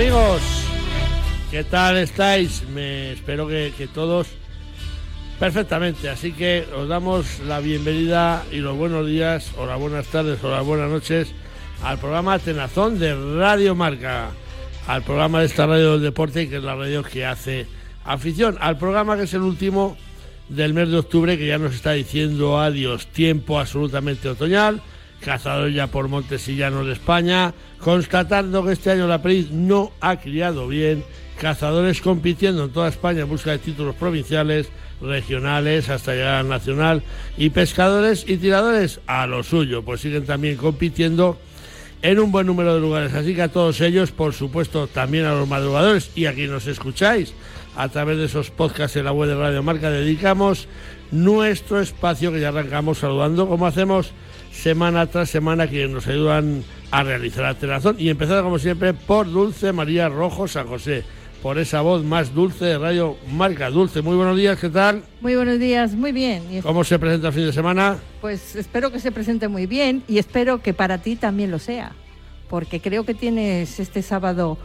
Amigos, ¿qué tal estáis? Me espero que, que todos perfectamente, así que os damos la bienvenida y los buenos días, o las buenas tardes, o las buenas noches al programa Tenazón de Radio Marca, al programa de esta radio del deporte, que es la radio que hace afición, al programa que es el último del mes de octubre, que ya nos está diciendo adiós, tiempo absolutamente otoñal, cazador ya por Montesillanos de España, constatando que este año la Periz no ha criado bien, cazadores compitiendo en toda España en busca de títulos provinciales, regionales, hasta llegar al nacional, y pescadores y tiradores a lo suyo, pues siguen también compitiendo en un buen número de lugares. Así que a todos ellos, por supuesto, también a los madrugadores y a quienes nos escucháis a través de esos podcasts en la web de Radio Marca, dedicamos nuestro espacio que ya arrancamos saludando, como hacemos semana tras semana, quienes nos ayudan a realizar la telazón. Y empezar, como siempre, por Dulce María Rojo San José por esa voz más dulce de Radio Marca. Dulce, muy buenos días, ¿qué tal? Muy buenos días, muy bien. ¿Cómo se presenta el fin de semana? Pues espero que se presente muy bien y espero que para ti también lo sea, porque creo que tienes este sábado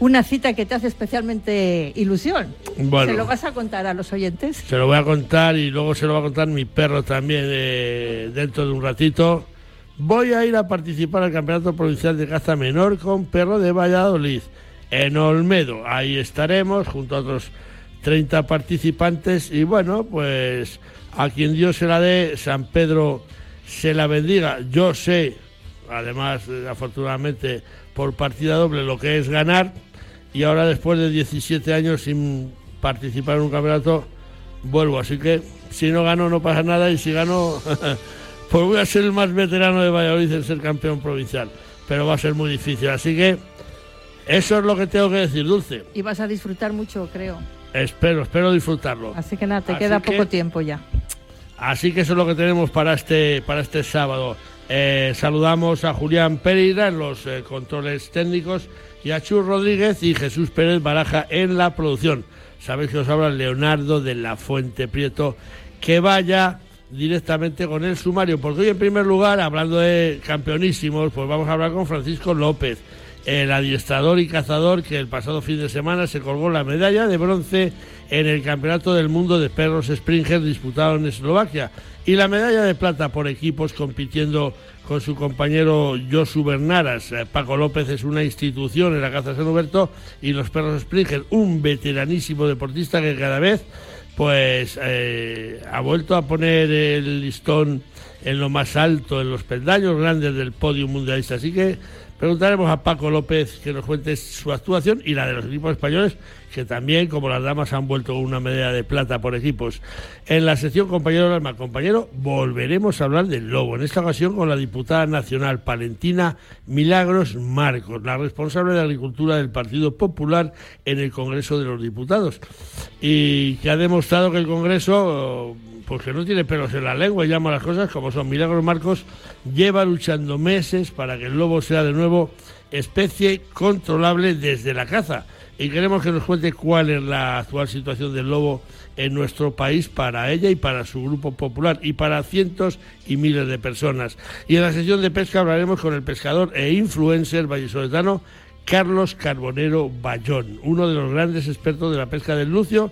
una cita que te hace especialmente ilusión. Bueno, ¿Se lo vas a contar a los oyentes? Se lo voy a contar y luego se lo va a contar mi perro también eh, dentro de un ratito. Voy a ir a participar al Campeonato Provincial de Caza Menor con perro de Valladolid en Olmedo. Ahí estaremos junto a otros 30 participantes y bueno, pues a quien Dios se la dé, San Pedro se la bendiga. Yo sé, además, afortunadamente, por partida doble lo que es ganar y ahora después de 17 años sin participar en un campeonato, vuelvo. Así que si no gano no pasa nada y si gano, pues voy a ser el más veterano de Valladolid en ser campeón provincial. Pero va a ser muy difícil. Así que eso es lo que tengo que decir, Dulce. Y vas a disfrutar mucho, creo. Espero, espero disfrutarlo. Así que nada, te queda poco tiempo ya. Así que eso es lo que tenemos para este, para este sábado. Eh, saludamos a Julián Pereira en los eh, controles técnicos y a Chus Rodríguez y Jesús Pérez Baraja en la producción. Sabéis que os habla Leonardo de la Fuente Prieto. Que vaya directamente con el sumario, porque hoy en primer lugar, hablando de campeonísimos, pues vamos a hablar con Francisco López el adiestrador y cazador que el pasado fin de semana se colgó la medalla de bronce en el Campeonato del Mundo de Perros Springer disputado en Eslovaquia y la medalla de plata por equipos compitiendo con su compañero Josu Bernaras. Eh, Paco López es una institución en la caza San Huberto y los Perros Springer, un veteranísimo deportista que cada vez pues eh, ha vuelto a poner el listón en lo más alto, en los peldaños grandes del podio mundialista. Así que Preguntaremos a Paco López que nos cuente su actuación y la de los equipos españoles, que también, como las damas, han vuelto una medalla de plata por equipos. En la sección Compañero del Alma, compañero, volveremos a hablar del lobo, en esta ocasión con la diputada nacional palentina Milagros Marcos, la responsable de Agricultura del Partido Popular en el Congreso de los Diputados, y que ha demostrado que el Congreso porque no tiene pelos en la lengua y llama las cosas como son. Milagros Marcos lleva luchando meses para que el lobo sea de nuevo especie controlable desde la caza. Y queremos que nos cuente cuál es la actual situación del lobo en nuestro país para ella y para su grupo popular y para cientos y miles de personas. Y en la sesión de pesca hablaremos con el pescador e influencer vallisoletano Carlos Carbonero Bayón, uno de los grandes expertos de la pesca del lucio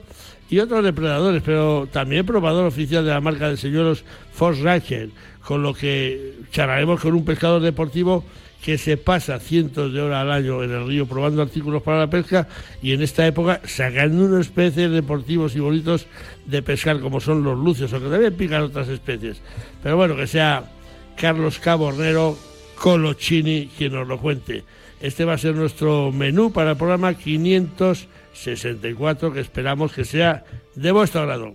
y otros depredadores, pero también probador oficial de la marca de señoros Fox Racher, con lo que charlaremos con un pescador deportivo que se pasa cientos de horas al año en el río probando artículos para la pesca y en esta época sacando unas especies deportivos y bonitos de pescar como son los lucios, aunque también pican otras especies. Pero bueno, que sea Carlos Cabornero Colochini quien nos lo cuente. Este va a ser nuestro menú para el programa 564 que esperamos que sea de vuestro agrado.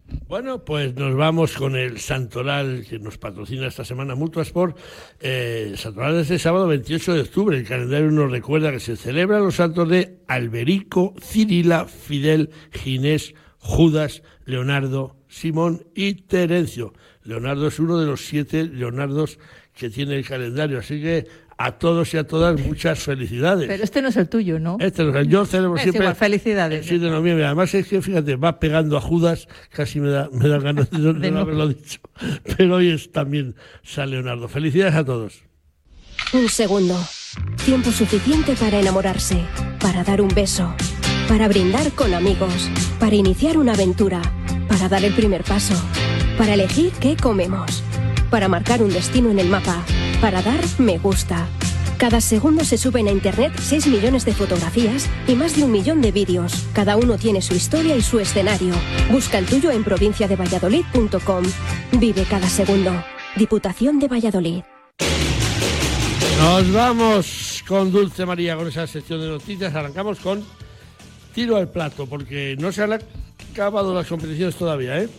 Bueno, pues nos vamos con el Santoral que nos patrocina esta semana Mutuasport. Eh, Santoral es el sábado 28 de octubre. El calendario nos recuerda que se celebran los santos de Alberico, Cirila, Fidel, Ginés, Judas, Leonardo, Simón y Terencio. Leonardo es uno de los siete Leonardos que tiene el calendario, así que a todos y a todas muchas felicidades. Pero este no es el tuyo, ¿no? Este no es el, yo celebro Es siempre igual, felicidades. el 7 de noviembre. Además es que, fíjate, va pegando a Judas, casi me da, me da ganas de, no. haberlo dicho. Pero hoy es también San Leonardo. Felicidades a todos. Un segundo. Tiempo suficiente para enamorarse, para dar un beso, para brindar con amigos, para iniciar una aventura, para dar el primer paso, para elegir qué comemos, para marcar un destino en el mapa, para dar me gusta. Cada segundo se suben a internet 6 millones de fotografías y más de un millón de vídeos. Cada uno tiene su historia y su escenario. Busca el tuyo en provinciadevalladolid.com. Vive cada segundo. Diputación de Valladolid. Nos vamos con Dulce María, con esa sección de noticias. Arrancamos con tiro al plato, porque no se han acabado las competiciones todavía, ¿eh?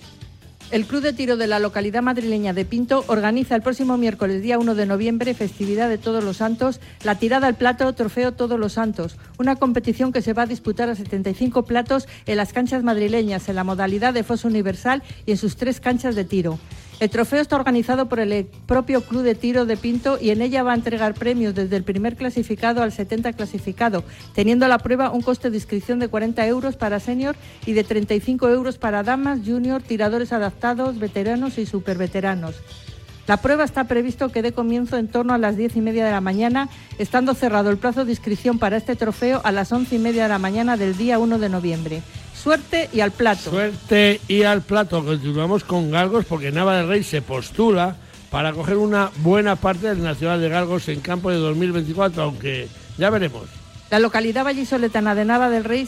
El Club de Tiro de la localidad madrileña de Pinto organiza el próximo miércoles, día 1 de noviembre, festividad de Todos los Santos, la tirada al plato Trofeo Todos los Santos, una competición que se va a disputar a 75 platos en las canchas madrileñas, en la modalidad de foso universal y en sus tres canchas de tiro. El trofeo está organizado por el propio Club de Tiro de Pinto y en ella va a entregar premios desde el primer clasificado al 70 clasificado, teniendo a la prueba un coste de inscripción de 40 euros para senior y de 35 euros para damas, junior, tiradores adaptados, veteranos y superveteranos. La prueba está previsto que dé comienzo en torno a las diez y media de la mañana, estando cerrado el plazo de inscripción para este trofeo a las once y media de la mañana del día 1 de noviembre. Suerte y al plato. Suerte y al plato. Continuamos con Galgos porque Nava del Rey se postula para coger una buena parte del Nacional de Galgos en campo de 2024, aunque ya veremos. La localidad vallisoletana de Nava del Rey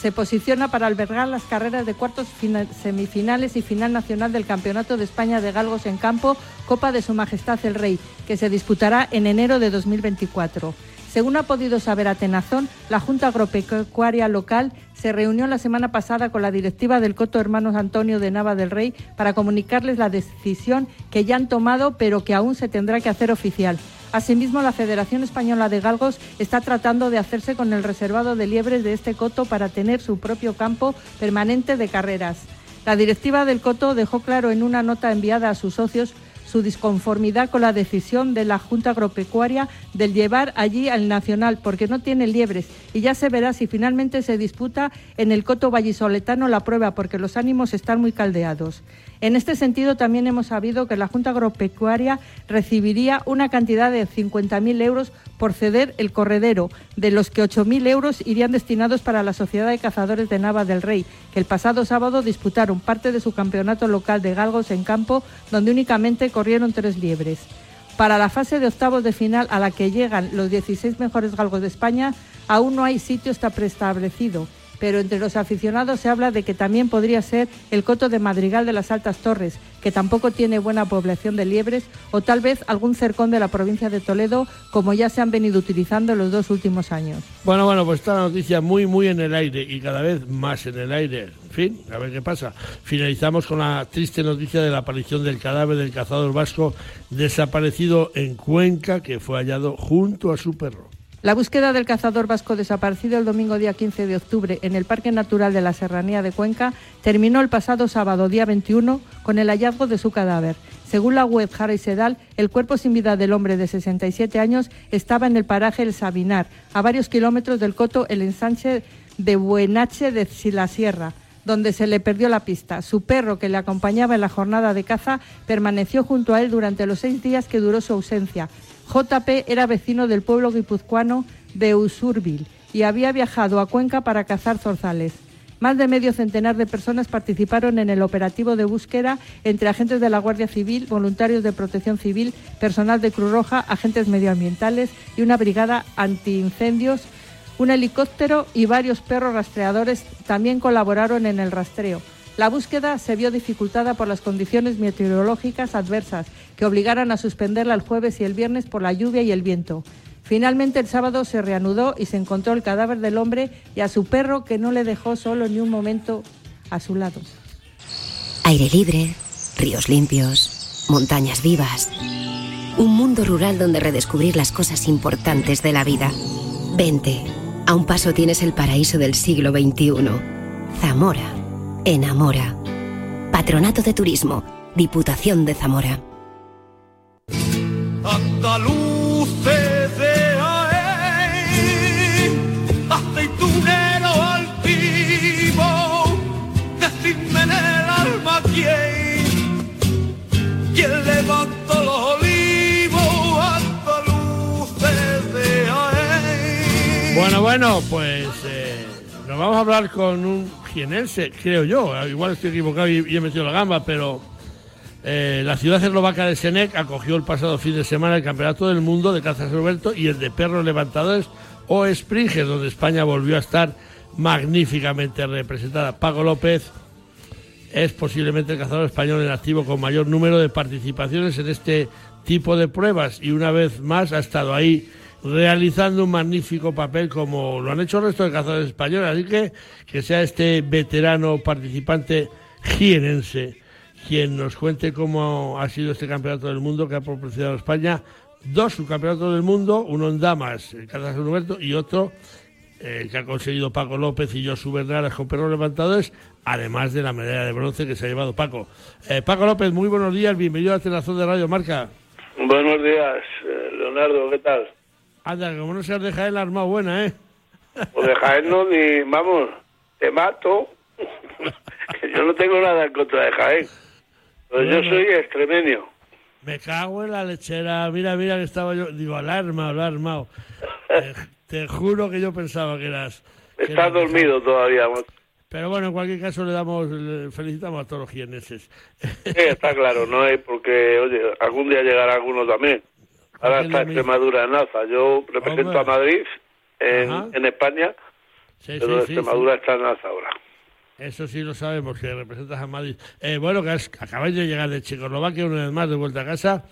se posiciona para albergar las carreras de cuartos, fina- semifinales y final nacional del Campeonato de España de Galgos en Campo, Copa de Su Majestad el Rey, que se disputará en enero de 2024. Según ha podido saber Atenazón, la Junta Agropecuaria local se reunió la semana pasada con la directiva del Coto Hermanos Antonio de Nava del Rey para comunicarles la decisión que ya han tomado, pero que aún se tendrá que hacer oficial. Asimismo, la Federación Española de Galgos está tratando de hacerse con el reservado de liebres de este coto para tener su propio campo permanente de carreras. La directiva del coto dejó claro en una nota enviada a sus socios su disconformidad con la decisión de la Junta Agropecuaria del llevar allí al Nacional porque no tiene liebres y ya se verá si finalmente se disputa en el coto vallisoletano la prueba porque los ánimos están muy caldeados. En este sentido, también hemos sabido que la Junta Agropecuaria recibiría una cantidad de 50.000 euros por ceder el corredero, de los que 8.000 euros irían destinados para la Sociedad de Cazadores de Nava del Rey, que el pasado sábado disputaron parte de su campeonato local de galgos en campo, donde únicamente tres liebres. Para la fase de octavos de final a la que llegan los 16 mejores galgos de España, aún no hay sitio está preestablecido, pero entre los aficionados se habla de que también podría ser el coto de Madrigal de las Altas Torres, que tampoco tiene buena población de liebres, o tal vez algún cercón de la provincia de Toledo, como ya se han venido utilizando en los dos últimos años. Bueno, bueno, pues está la noticia muy, muy en el aire y cada vez más en el aire. En fin, a ver qué pasa. Finalizamos con la triste noticia de la aparición del cadáver del cazador vasco desaparecido en Cuenca, que fue hallado junto a su perro. La búsqueda del cazador vasco desaparecido el domingo día 15 de octubre en el Parque Natural de la Serranía de Cuenca terminó el pasado sábado día 21 con el hallazgo de su cadáver. Según la web Jara y Sedal, el cuerpo sin vida del hombre de 67 años estaba en el paraje El Sabinar, a varios kilómetros del coto El Ensanche de Buenache de la Sierra donde se le perdió la pista. Su perro, que le acompañaba en la jornada de caza, permaneció junto a él durante los seis días que duró su ausencia. JP era vecino del pueblo guipuzcoano de Usurbil y había viajado a Cuenca para cazar zorzales. Más de medio centenar de personas participaron en el operativo de búsqueda entre agentes de la Guardia Civil, voluntarios de protección civil, personal de Cruz Roja, agentes medioambientales y una brigada antiincendios un helicóptero y varios perros rastreadores también colaboraron en el rastreo. La búsqueda se vio dificultada por las condiciones meteorológicas adversas que obligaron a suspenderla el jueves y el viernes por la lluvia y el viento. Finalmente el sábado se reanudó y se encontró el cadáver del hombre y a su perro que no le dejó solo ni un momento a su lado. Aire libre, ríos limpios, montañas vivas. Un mundo rural donde redescubrir las cosas importantes de la vida. Vente, a un paso tienes el paraíso del siglo XXI. Zamora enamora. Patronato de Turismo, Diputación de Zamora. Andaluces de Jaén, aceitunero altivo, decidme en el alma quién, quién levanta los olivos, andaluces de Jaén. Bueno, bueno, pues vamos a hablar con un jienense, creo yo. Igual estoy equivocado y, he metido la gamba, pero eh, la ciudad eslovaca de Senec acogió el pasado fin de semana el Campeonato del Mundo de Caza Roberto y el de Perros Levantadores o Springer, donde España volvió a estar magníficamente representada. Paco López es posiblemente el cazador español en activo con mayor número de participaciones en este tipo de pruebas y una vez más ha estado ahí realizando un magnífico papel como lo han hecho el resto de cazadores españoles. Así que que sea este veterano participante jienense quien nos cuente cómo ha sido este campeonato del mundo que ha proporcionado España dos subcampeonatos del mundo, uno en damas, el Casa San Roberto, y otro eh, que ha conseguido Paco López y Josu Bernales con perros levantadores, además de la medalla de bronce que se ha llevado Paco. Eh, Paco López, muy buenos días, bienvenido a Tenazón de Radio Marca. Buenos días, eh, Leonardo, ¿qué tal? Anda, como no seas de Jaén, la arma buena, ¿eh? Pues de Jaén no, ni, vamos, te mato. yo no tengo nada en contra de Jaén. Pues yo soy extremeño. Me cago en la lechera. Mira, mira que estaba yo. Digo, alarma, alarmado. te, te juro que yo pensaba que eras. que Estás eras dormido todavía. Pero bueno, en cualquier caso le damos, le felicitamos a todos los jienenses. Sí, está claro, no es porque, oye, algún día llegará alguno también. Ahora está. Extremadura en alza. Yo represento Hombre. a Madrid en, en España, Sí, pero sí, sí, Extremadura está en alza ahora. Eso sí lo sabemos, que representas a Madrid. Eh, bueno, que has- acabáis de llegar de Checoslovaquia una vez más de vuelta a casa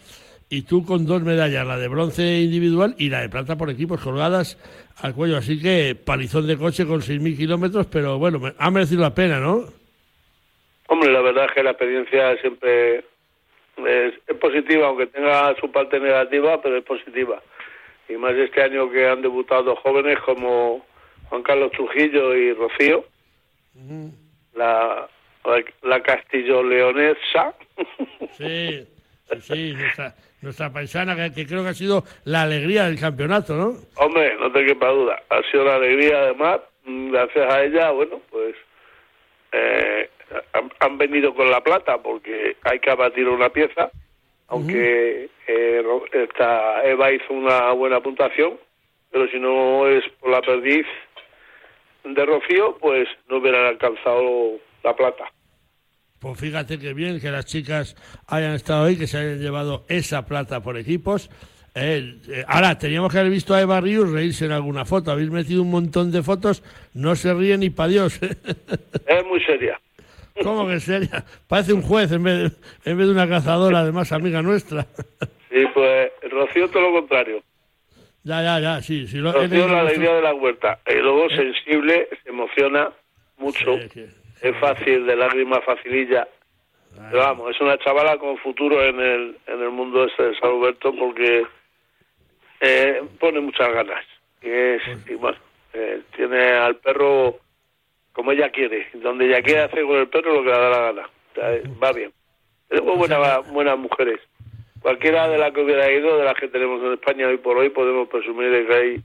y tú con dos medallas, la de bronce individual y la de plata por equipos colgadas al cuello. Así que palizón de coche con 6.000 kilómetros, pero bueno, ha merecido la pena, ¿no? Hombre, la verdad es que la experiencia siempre es, es positiva, aunque tenga su parte negativa, pero es positiva. Y más este año que han debutado jóvenes como Juan Carlos Trujillo y Rocío, la, la, la castillo-leonesa. Sí, sí, sí, nuestra, nuestra paisana, que, que creo que ha sido la alegría del campeonato, ¿no? Hombre, no te quepa duda. Ha sido la alegría, además, mm, gracias a ella, bueno, pues eh, han, han venido con la plata porque hay que abatir una pieza, aunque eh, esta Eva hizo una buena puntuación, pero si no es por la perdiz de Rocío, pues no hubieran alcanzado la plata. Pues fíjate que bien que las chicas hayan estado ahí, que se hayan llevado esa plata por equipos. Eh, eh, ahora, teníamos que haber visto a Eva Ríos reírse en alguna foto. Habéis metido un montón de fotos, no se ríe ni para Dios. Es muy seria. ¿Cómo que seria? Parece un juez en vez de, en vez de una cazadora, además, amiga nuestra. Sí, pues Rocío todo lo contrario. ya, ya, ya, sí. sí lo, Rocío la alegría de la huerta. Y luego sensible, se emociona mucho. Sí, Es fácil, de lágrima facililla. Pero vamos, es una chavala con futuro en el, en el mundo este de San Alberto porque eh, pone muchas ganas. Y, es, y bueno, eh, tiene al perro como ella quiere. Donde ella quiere hacer con el perro lo que le da la gana. O sea, eh, va bien. Tenemos buenas, buenas mujeres. Cualquiera de las que hubiera ido, de las que tenemos en España hoy por hoy, podemos presumir de que hay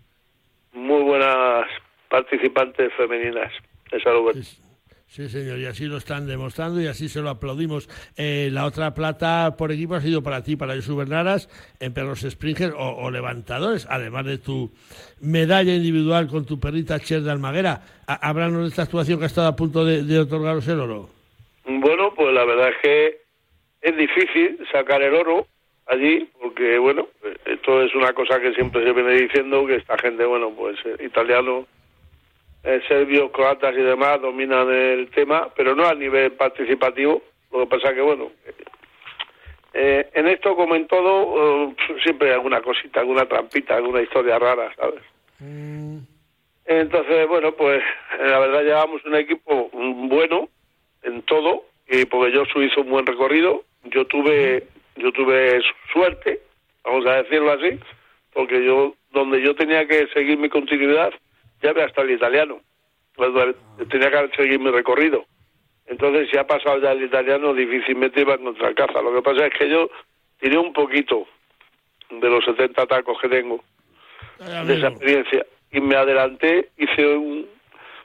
muy buenas participantes femeninas de San Alberto. Sí, sí, señor, y así lo están demostrando y así se lo aplaudimos. Eh, la otra plata por equipo ha sido para ti, para Josu Bernaras, en perros Springer o, levantadores, además de tu medalla individual con tu perrita Cher de Almaguera. Háblanos de esta actuación que ha estado a punto de, de otorgaros el oro. Bueno, pues la verdad es que es difícil sacar el oro allí, porque bueno, esto es una cosa que siempre se viene diciendo, que esta gente, bueno, pues eh, italianos, eh, serbios, croatas y demás dominan el tema, pero no a nivel participativo. Lo que pasa que, bueno, eh, en esto como en todo, eh, siempre hay alguna cosita, alguna trampita, alguna historia rara, ¿sabes? Entonces, bueno, pues eh, la verdad llevamos un equipo mm, bueno en todo, y porque yo hizo un buen recorrido, yo tuve yo tuve su- suerte, vamos a decirlo así, porque yo donde yo tenía que seguir mi continuidad ya había hasta el italiano, Pues, tenía que seguir mi recorrido. Entonces, si ha pasado ya el italiano, difícilmente iba a encontrar caza. Lo que pasa es que yo tiré un poquito de los 70 tacos que tengo, Ay, de esa experiencia, y me adelanté, hice un,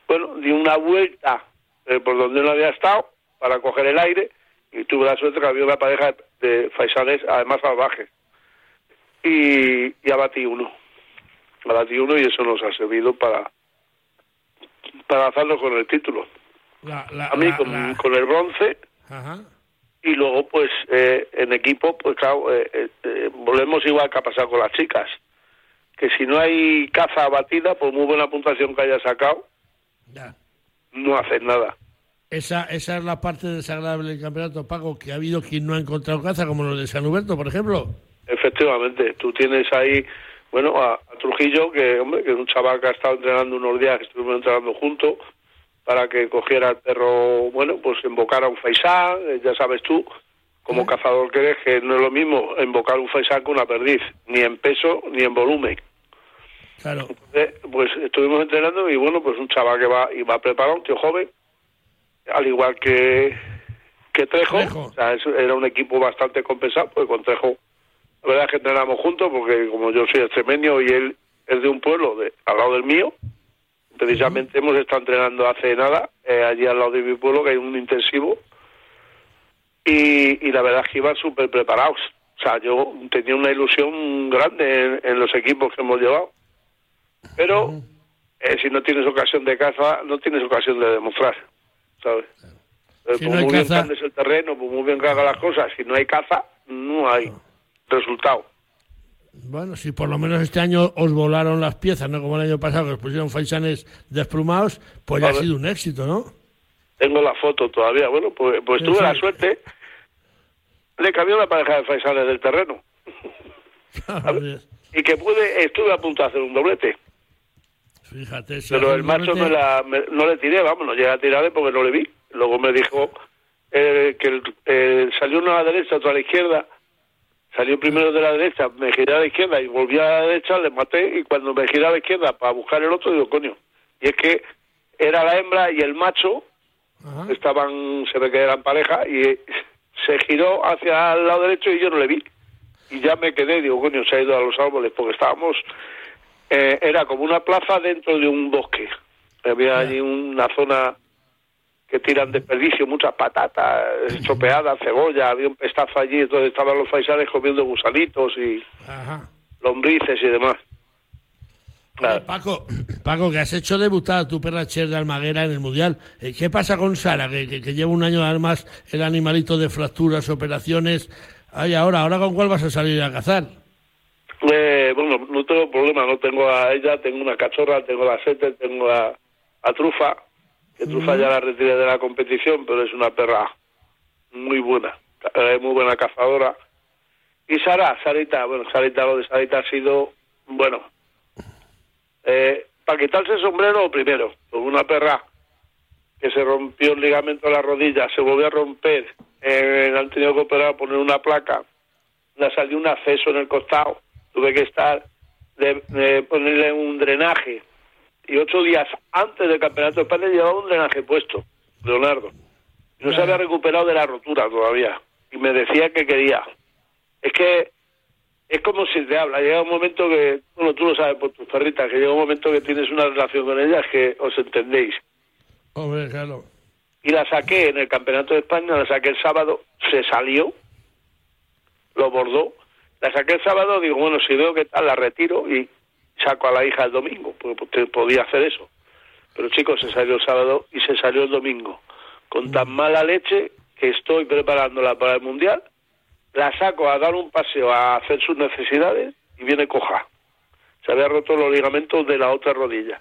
bueno, di una vuelta eh, por donde no había estado para coger el aire, y tuve la suerte que había una pareja de faisanes, además salvajes, y, y abatí uno. Abatí uno y eso nos ha servido para para lanzarnos con el título. La- la- A mí la- con, la- con el bronce Ajá. y luego pues eh, en equipo pues claro eh, eh, eh, volvemos igual que ha pasado con las chicas que si no hay caza abatida por muy buena puntuación que haya sacado Ya. no hacen nada Esa, esa es la parte desagradable del campeonato, Paco, que ha habido quien no ha encontrado caza, como los de San Huberto, por ejemplo. efectivamente tú tienes ahí bueno a, a Trujillo que hombre que es un chaval que ha estado entrenando unos días que estuvimos entrenando juntos para que cogiera el perro bueno pues invocara un faisán eh, ya sabes tú como cazador que eres que no es lo mismo invocar un faisán que una perdiz ni en peso ni en volumen Claro. Eh, pues estuvimos entrenando y bueno, pues un chaval que va y va preparado, un tío joven, al igual que que Trejo, Trejo. o sea, era un equipo bastante compensado, pues con Trejo, la verdad es que entrenamos juntos, porque como yo soy extremeño y él es de un pueblo de, al lado del mío, precisamente hemos estado entrenando hace nada, eh, allí al lado de mi pueblo, que hay un intensivo, y, y la verdad es que iban súper preparados. O sea, yo tenía una ilusión grande en, en los equipos que hemos llevado. Pero eh, si no tienes ocasión de caza, no tienes ocasión de demostrar, ¿sabes? Eh, Si no hay muy bien caza- que andes el terreno, por muy bien que haga las cosas, si no hay caza, no hay resultado. Bueno, si por lo menos este año os volaron las piezas, no como el año pasado, que os pusieron faisanes desplumados, pues ya ha sido un éxito, ¿no? Tengo la foto todavía. Bueno, pues, pues tuve la suerte. Le cambió la pareja de faisanes del terreno. Y que pude, estuve a punto de hacer un doblete. Fíjate, si Pero el macho doblete- me la, me- no le tiré, vamos, no llegué a tirarle porque no le vi. Luego me dijo eh, que el- eh, salió uno a la derecha, otro a la izquierda. Salió primero de la derecha, me giré a la izquierda y volví a la derecha, le maté. Y cuando me giré a la izquierda para buscar el otro, digo, coño. Y es que era la hembra y el macho Ajá. estaban, se ve que eran pareja, y se giró hacia el lado derecho y yo no le vi. Y ya me quedé, digo, coño, se ha ido a los árboles, porque estábamos, eh, era como una plaza dentro de un bosque. Había allí una zona que tiran desperdicio, muchas patatas estropeadas, cebolla, había un pestazo allí, entonces estaban los faisanes comiendo gusanitos y Ajá. lombrices y demás. Oye, Paco, Paco, que has hecho debutar a tu perra Cher de Almaguera en el Mundial. Eh, ¿Qué pasa con Sara, que, que- que lleva un año además el animalito de fracturas, operaciones? Ay, ahora, ¿ahora con cuál vas a salir a cazar? Eh, bueno, no tengo problema, no tengo a ella, tengo una cachorra, tengo a la sete, tengo a, a Trufa, que Trufa ya la retiré de la competición, pero es una perra muy buena, eh, muy buena cazadora. Y Sara, Sarita, bueno, Sarita, lo de Sarita ha sido, bueno, eh, para quitarse el sombrero primero, con una perra que se rompió el ligamento de la rodilla, se volvió a romper, eh, han tenido que operar, poner una placa, le salió un acceso en el costado, tuve que estar, de, de ponerle un drenaje, y ocho días antes del Campeonato de España llevaba un drenaje puesto, Leonardo. No se había recuperado de la rotura todavía, y me decía que quería. Es que es como si te habla, llega un momento que, bueno, tú lo sabes por tus perritas, que llega un momento que tienes una relación con ellas que os entendéis. Hombre, claro. Y la saqué en el Campeonato de España, la saqué el sábado, se salió, lo bordó. La saqué el sábado, digo, bueno, si veo que tal, la retiro y saco a la hija el domingo, porque podía hacer eso. Pero chicos, se salió el sábado y se salió el domingo. Con tan mala leche que estoy preparándola para el Mundial, la saco a dar un paseo a hacer sus necesidades y viene coja. Se había roto los ligamentos de la otra rodilla.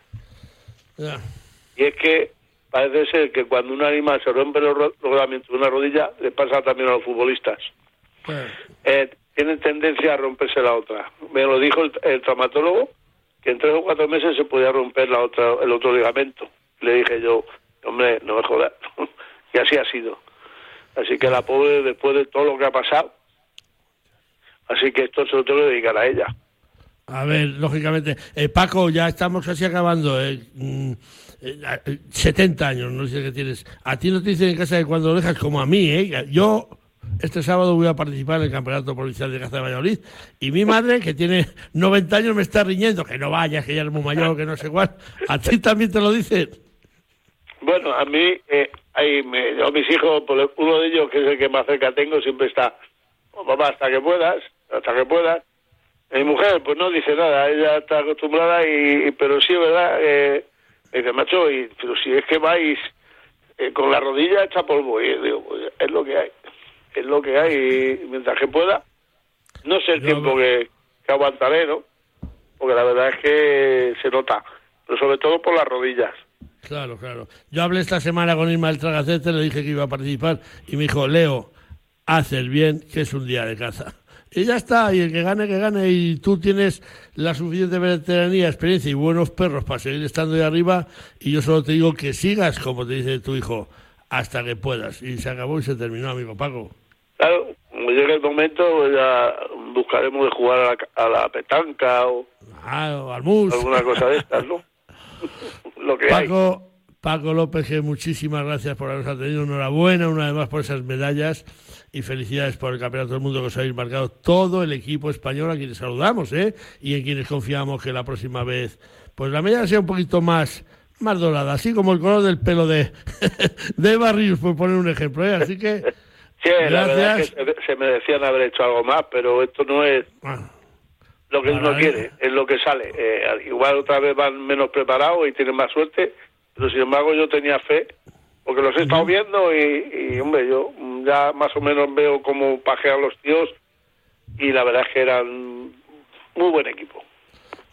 Y es que parece ser que cuando un animal se rompe los ligamentos de una rodilla, le pasa también a los futbolistas. Eh, Eh, tienen tendencia a romperse la otra. Me lo dijo el, el traumatólogo, que en tres o cuatro meses se podía romper la otra, el otro ligamento. Le dije yo, hombre, no me jodas. y así ha sido. Así que la pobre, después de todo lo que ha pasado, así que esto se lo tengo que dedicar a ella. A ver, lógicamente. Eh, Paco, ya estamos casi acabando. Eh. Mm, eh, 70 años, no sé qué tienes. A ti no te dicen en casa que cuando lo dejas como a mí, ¿eh? Yo este sábado voy a participar en el Campeonato Provincial de Caza de Valladolid y mi madre, que tiene 90 años, me está riñendo que no vayas, que ya es muy mayor, que no sé cuál. ¿A ti también te lo dicen? Bueno, a mí, eh, hay, me, yo, mis hijos, pues, uno de ellos, que es el que más cerca tengo, siempre está, oh, papá, hasta que puedas, hasta que puedas. Mi mujer, pues no dice nada, ella está acostumbrada, y, y- pero sí, ¿verdad? Eh, dice, macho, y, pero si es que vais eh, con la rodilla hecha polvo, y digo, pues, es lo que hay, es lo que hay, y mientras que pueda, no sé el Yo- tiempo que, que aguantaré, ¿no? Porque la verdad es que se nota, pero sobre todo por las rodillas. Claro, claro. Yo hablé esta semana con Ismael Tragacete, le dije que iba a participar y me dijo, Leo, haz el bien, que es un día de caza. Y ya está, y el que gane, que gane, y tú tienes la suficiente veteranía, experiencia y buenos perros para seguir estando ahí arriba, y yo solo te digo que sigas, como te dice tu hijo, hasta que puedas. Y se acabó y se terminó, amigo Paco. Claro, cuando llegue el momento pues ya buscaremos de jugar a la, a la petanca o Ah, al mus. alguna cosa de estas, ¿no? Lo que hay. Paco, Paco López, que muchísimas gracias por habernos atendido. Enhorabuena una vez más por esas medallas y felicidades por el Campeonato del Mundo que os habéis marcado todo el equipo español a quienes saludamos ¿eh? y en quienes confiamos que la próxima vez pues la medalla sea un poquito más más dorada, así como el color del pelo de, de Barrios, por poner un ejemplo. ¿eh? Así que, Sí, la verdad es que se, se merecían haber hecho algo más, pero esto no es lo que uno quiere, es lo que sale. Eh, igual otra vez van menos preparados y tienen más suerte, pero sin embargo yo tenía fe, porque los he estado viendo y, y, hombre, yo ya más o menos veo cómo pajean los tíos y la verdad es que eran muy buen equipo.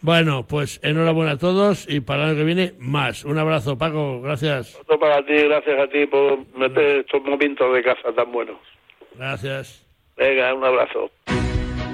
Bueno, pues enhorabuena a todos y para el año que viene más. Un abrazo, Paco. Gracias. Otro para ti, gracias a ti por meter estos momentos de caza tan buenos. Gracias. Venga, un abrazo.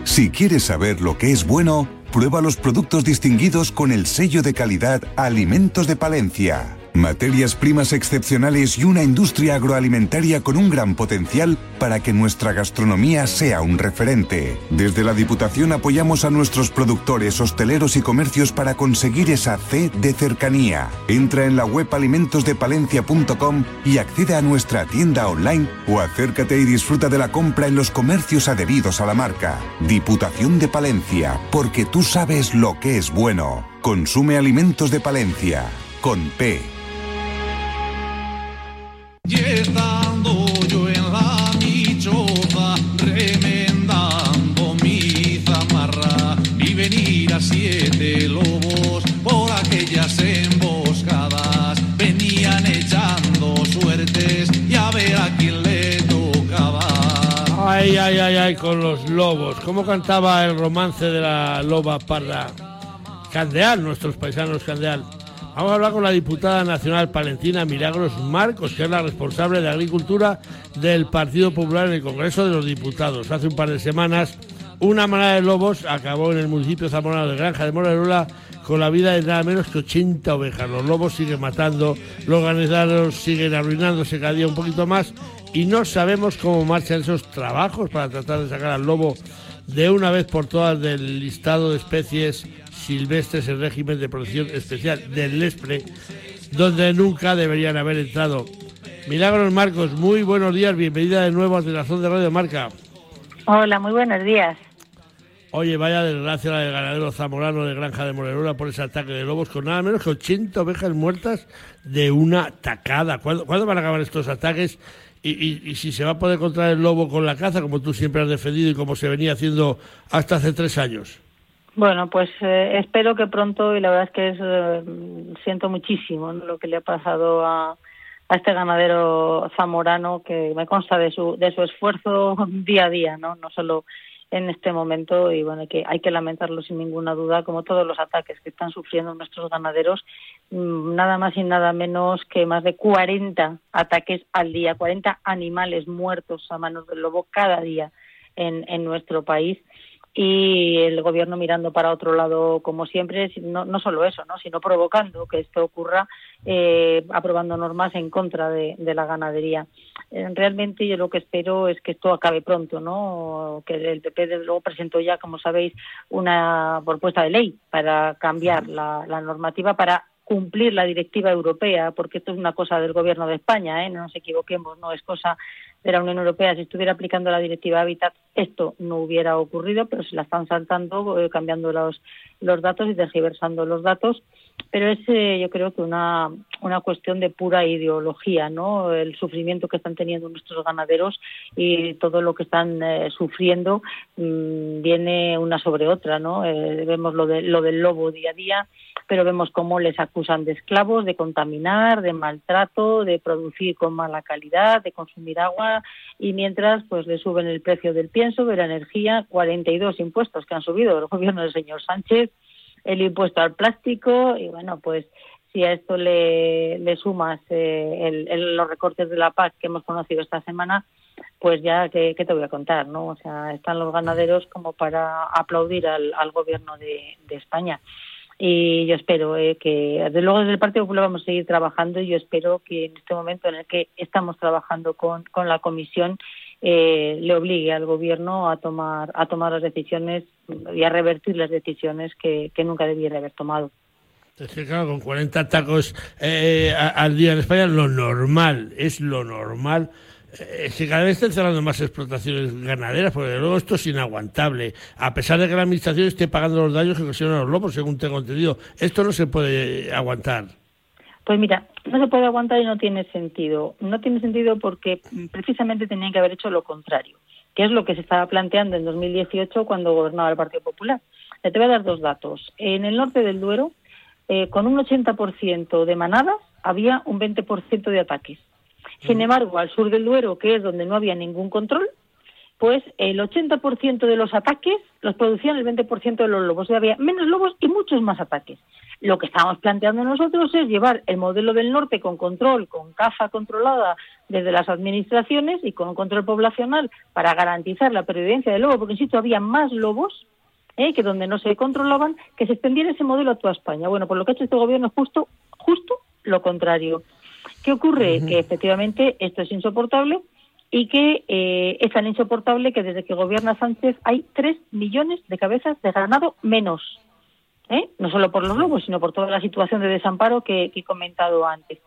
Si quieres saber lo que es bueno, prueba los productos distinguidos con el sello de calidad Alimentos de Palencia. Materias primas excepcionales y una industria agroalimentaria con un gran potencial para que nuestra gastronomía sea un referente. Desde la Diputación apoyamos a nuestros productores, hosteleros y comercios para conseguir esa C de cercanía. Entra en la web alimentosdepalencia.com y accede a nuestra tienda online o acércate y disfruta de la compra en los comercios adheridos a la marca. Diputación de Palencia, porque tú sabes lo que es bueno. Consume alimentos de Palencia, con P. Y estando yo en la michoza, remendando mi zamarra, vi venir a siete lobos por aquellas emboscadas. Venían echando suertes y a ver a quién le tocaba. Ay, ay, ay, ay, con los lobos. ¿Cómo cantaba el romance de la loba parda? Candeal, nuestros paisanos Candeal. Vamos a hablar con la diputada nacional palentina Milagros Marcos, que es la responsable de Agricultura del Partido Popular en el Congreso de los Diputados. Hace un par de semanas, una manada de lobos acabó en el municipio zamorano de Granja de Morerola con la vida de nada menos que 80 ovejas. Los lobos siguen matando, los ganaderos siguen arruinándose cada día un poquito más y no sabemos cómo marchan esos trabajos para tratar de sacar al lobo de una vez por todas del listado de especies silvestres en régimen de protección especial del LESPRE, donde nunca deberían haber entrado. Milagros Marcos, muy buenos días, bienvenida de nuevo a Telazón de Radio Marca. Hola, muy buenos días. Oye, vaya desgracia la del ganadero zamorano de Granja de Morerola por ese ataque de lobos con nada menos que 80 ovejas muertas de una tacada. ¿Cuándo, ¿cuándo van a acabar estos ataques? Y, y- y si se va a poder encontrar el lobo con la caza, como tú siempre has defendido y como se venía haciendo hasta hace tres años. Bueno, pues eh, espero que pronto y la verdad es que es, eh, siento muchísimo lo que le ha pasado a, a este ganadero zamorano que me consta de su de su esfuerzo día a día, no no solo en este momento y bueno que hay que lamentarlo sin ninguna duda como todos los ataques que están sufriendo nuestros ganaderos mm, nada más y nada menos que más de 40 ataques al día 40 animales muertos a manos del lobo cada día en, en nuestro país y el gobierno mirando para otro lado como siempre, no, no solo eso, ¿no? sino provocando que esto ocurra, eh, aprobando normas en contra de, la ganadería. Eh, realmente yo lo que espero es que esto acabe pronto, ¿no? que el PP luego presentó ya, como sabéis, una propuesta de ley para cambiar la, la normativa para cumplir la directiva europea, porque esto es una cosa del Gobierno de España, ¿eh? no nos equivoquemos, no es cosa de la Unión Europea. Si estuviera aplicando la directiva Habitat, esto no hubiera ocurrido, pero se la están saltando, eh, cambiando los, los datos y tergiversando los datos. Pero es, eh, yo creo que una, una cuestión de pura ideología, ¿no? El sufrimiento que están teniendo nuestros ganaderos y todo lo que están eh, sufriendo mm, viene una sobre otra, ¿no? vemos lo, de, lo del lobo día a día pero vemos cómo les acusan de esclavos, de contaminar, de maltrato, de producir con mala calidad, de consumir agua y mientras pues le suben el precio del pienso, de la energía, 42 impuestos que han subido el gobierno del señor Sánchez, el impuesto al plástico y bueno, pues si a esto le, le sumas eh, los recortes de la PAC que hemos conocido esta semana, pues ya, ¿qué, te voy a contar? no O sea, están los ganaderos como para aplaudir al, gobierno de España y yo espero eh, que desde luego desde el Partido Popular vamos a seguir trabajando y yo espero que en este momento en el que estamos trabajando con, con la comisión eh, le obligue al gobierno a tomar a tomar las decisiones y a revertir las decisiones que, que nunca debiera haber tomado. Es que claro, con 40 tacos eh, al día en España lo normal, es lo normal es que cada vez están cerrando más explotaciones ganaderas, porque luego esto es inaguantable. A pesar de que la administración esté pagando los daños que ocasionan los lobos, según tengo entendido, esto no se puede aguantar. Pues mira, no se puede aguantar y no tiene sentido. No tiene sentido porque precisamente tenían que haber hecho lo contrario, que es lo que se estaba planteando en 2018 cuando gobernaba el Partido Popular. te voy a dar dos datos. En el norte del Duero, eh, con un 80% de manadas, había un 20% de ataques. Sin embargo, al sur del Duero, que es donde no había ningún control, pues el 80% de los ataques los producían el 20% de los lobos. O sea, había menos lobos y muchos más ataques. Lo que estamos planteando nosotros es llevar el modelo del norte con control, con caza controlada desde las administraciones y con un control poblacional para garantizar la pervivencia del lobo, porque insisto, había más lobos ¿eh? que donde no se controlaban, que se extendiera ese modelo a toda España. Bueno, por lo que ha hecho este gobierno es justo, justo lo contrario. ¿Qué ocurre? Que efectivamente esto es insoportable y que eh, es tan insoportable que desde que gobierna Sánchez hay tres millones de cabezas de ganado menos. ¿Eh? No solo por los lobos, sino por toda la situación de desamparo que, he comentado antes.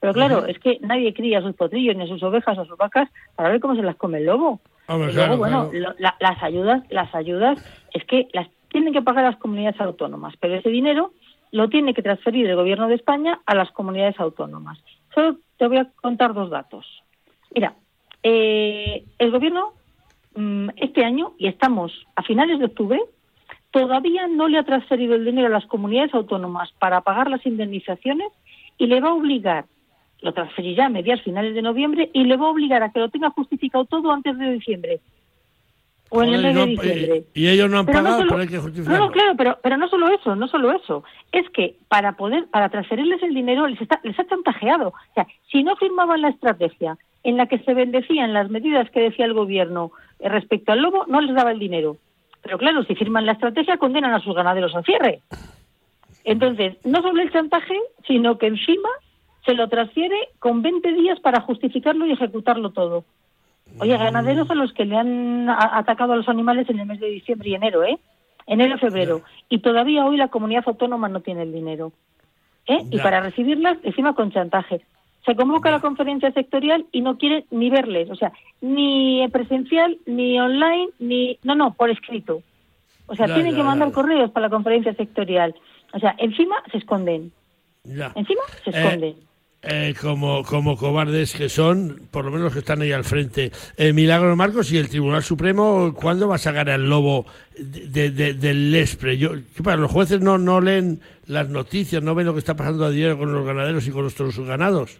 Pero claro, es que nadie cría sus potrillos, ni sus ovejas o sus vacas para ver cómo se las come el lobo. luego, bueno, las ayudas, las ayudas es que las tienen que pagar las comunidades autónomas, pero ese dinero lo tiene que transferir el gobierno de España a las comunidades autónomas. Solo te voy a contar dos datos. Mira, eh, el gobierno mm, este año, y estamos a finales de octubre, todavía no le ha transferido el dinero a las comunidades autónomas para pagar las indemnizaciones y le va a obligar, lo transferirá a mediados finales de noviembre y le va a obligar a que lo tenga justificado todo antes de diciembre o en el mes de diciembre. Y, ellos no han pagado, pero hay que justificarlo. No, claro, pero, pero no solo eso, no solo eso. Es que para poder, para transferirles el dinero les, está, les ha chantajeado. O sea, si no firmaban la estrategia en la que se bendecían las medidas que decía el gobierno eh, respecto al lobo, no les daba el dinero. Pero claro, si firman la estrategia, condenan a sus ganaderos al cierre. Entonces, no solo el chantaje, sino que encima se lo transfiere con 20 días para justificarlo y ejecutarlo todo. Oye, ganaderos a los que le han atacado a los animales en el mes de diciembre y enero, ¿eh? Enero, febrero. Y todavía hoy la comunidad autónoma no tiene el dinero. ¿eh? Y para recibirlas, encima con chantaje. Se convoca la conferencia sectorial y no quiere ni verles, o sea, ni presencial, ni online, ni. No, no, por escrito. O sea, tienen que mandar correos para la conferencia sectorial. O sea, encima se esconden. Encima se eh, esconden. Eh, como, como cobardes que son, por lo menos los que están ahí al frente. Eh, Milagro Marcos y el Tribunal Supremo, ¿cuándo va a sacar el lobo de, del Lespre? Yo, para los jueces no, no leen las noticias, no ven lo que está pasando a diario con los ganaderos y con nuestros ganados.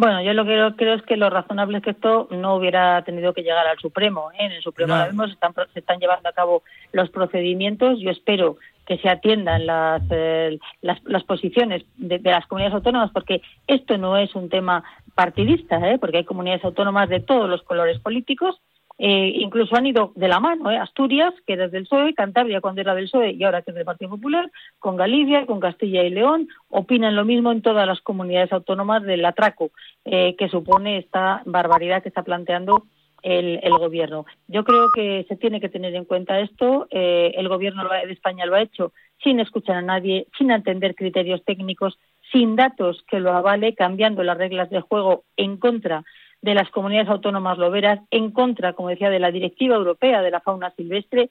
Bueno, yo lo que creo es que lo razonable es que esto no hubiera tenido que llegar al Supremo. ¿eh? En el Supremo ahora mismo se están, se están llevando a cabo los procedimientos. Yo espero que se atiendan las, eh, las, posiciones de, las comunidades autónomas, porque esto no es un tema partidista, ¿eh? porque hay comunidades autónomas de todos los colores políticos Eh, incluso han ido de la mano, ¿eh? Asturias, que era del PSOE, Cantabria cuando era del PSOE y ahora que es del Partido Popular, con Galicia, con Castilla y León, opinan lo mismo en todas las comunidades autónomas del atraco eh, que supone esta barbaridad que está planteando el, gobierno. Yo creo que se tiene que tener en cuenta esto. Eh, el gobierno de España lo ha hecho sin escuchar a nadie, sin atender criterios técnicos, sin datos que lo avale, cambiando las reglas de juego en contra de las comunidades autónomas loberas, en contra, como decía, de la Directiva Europea de la Fauna Silvestre,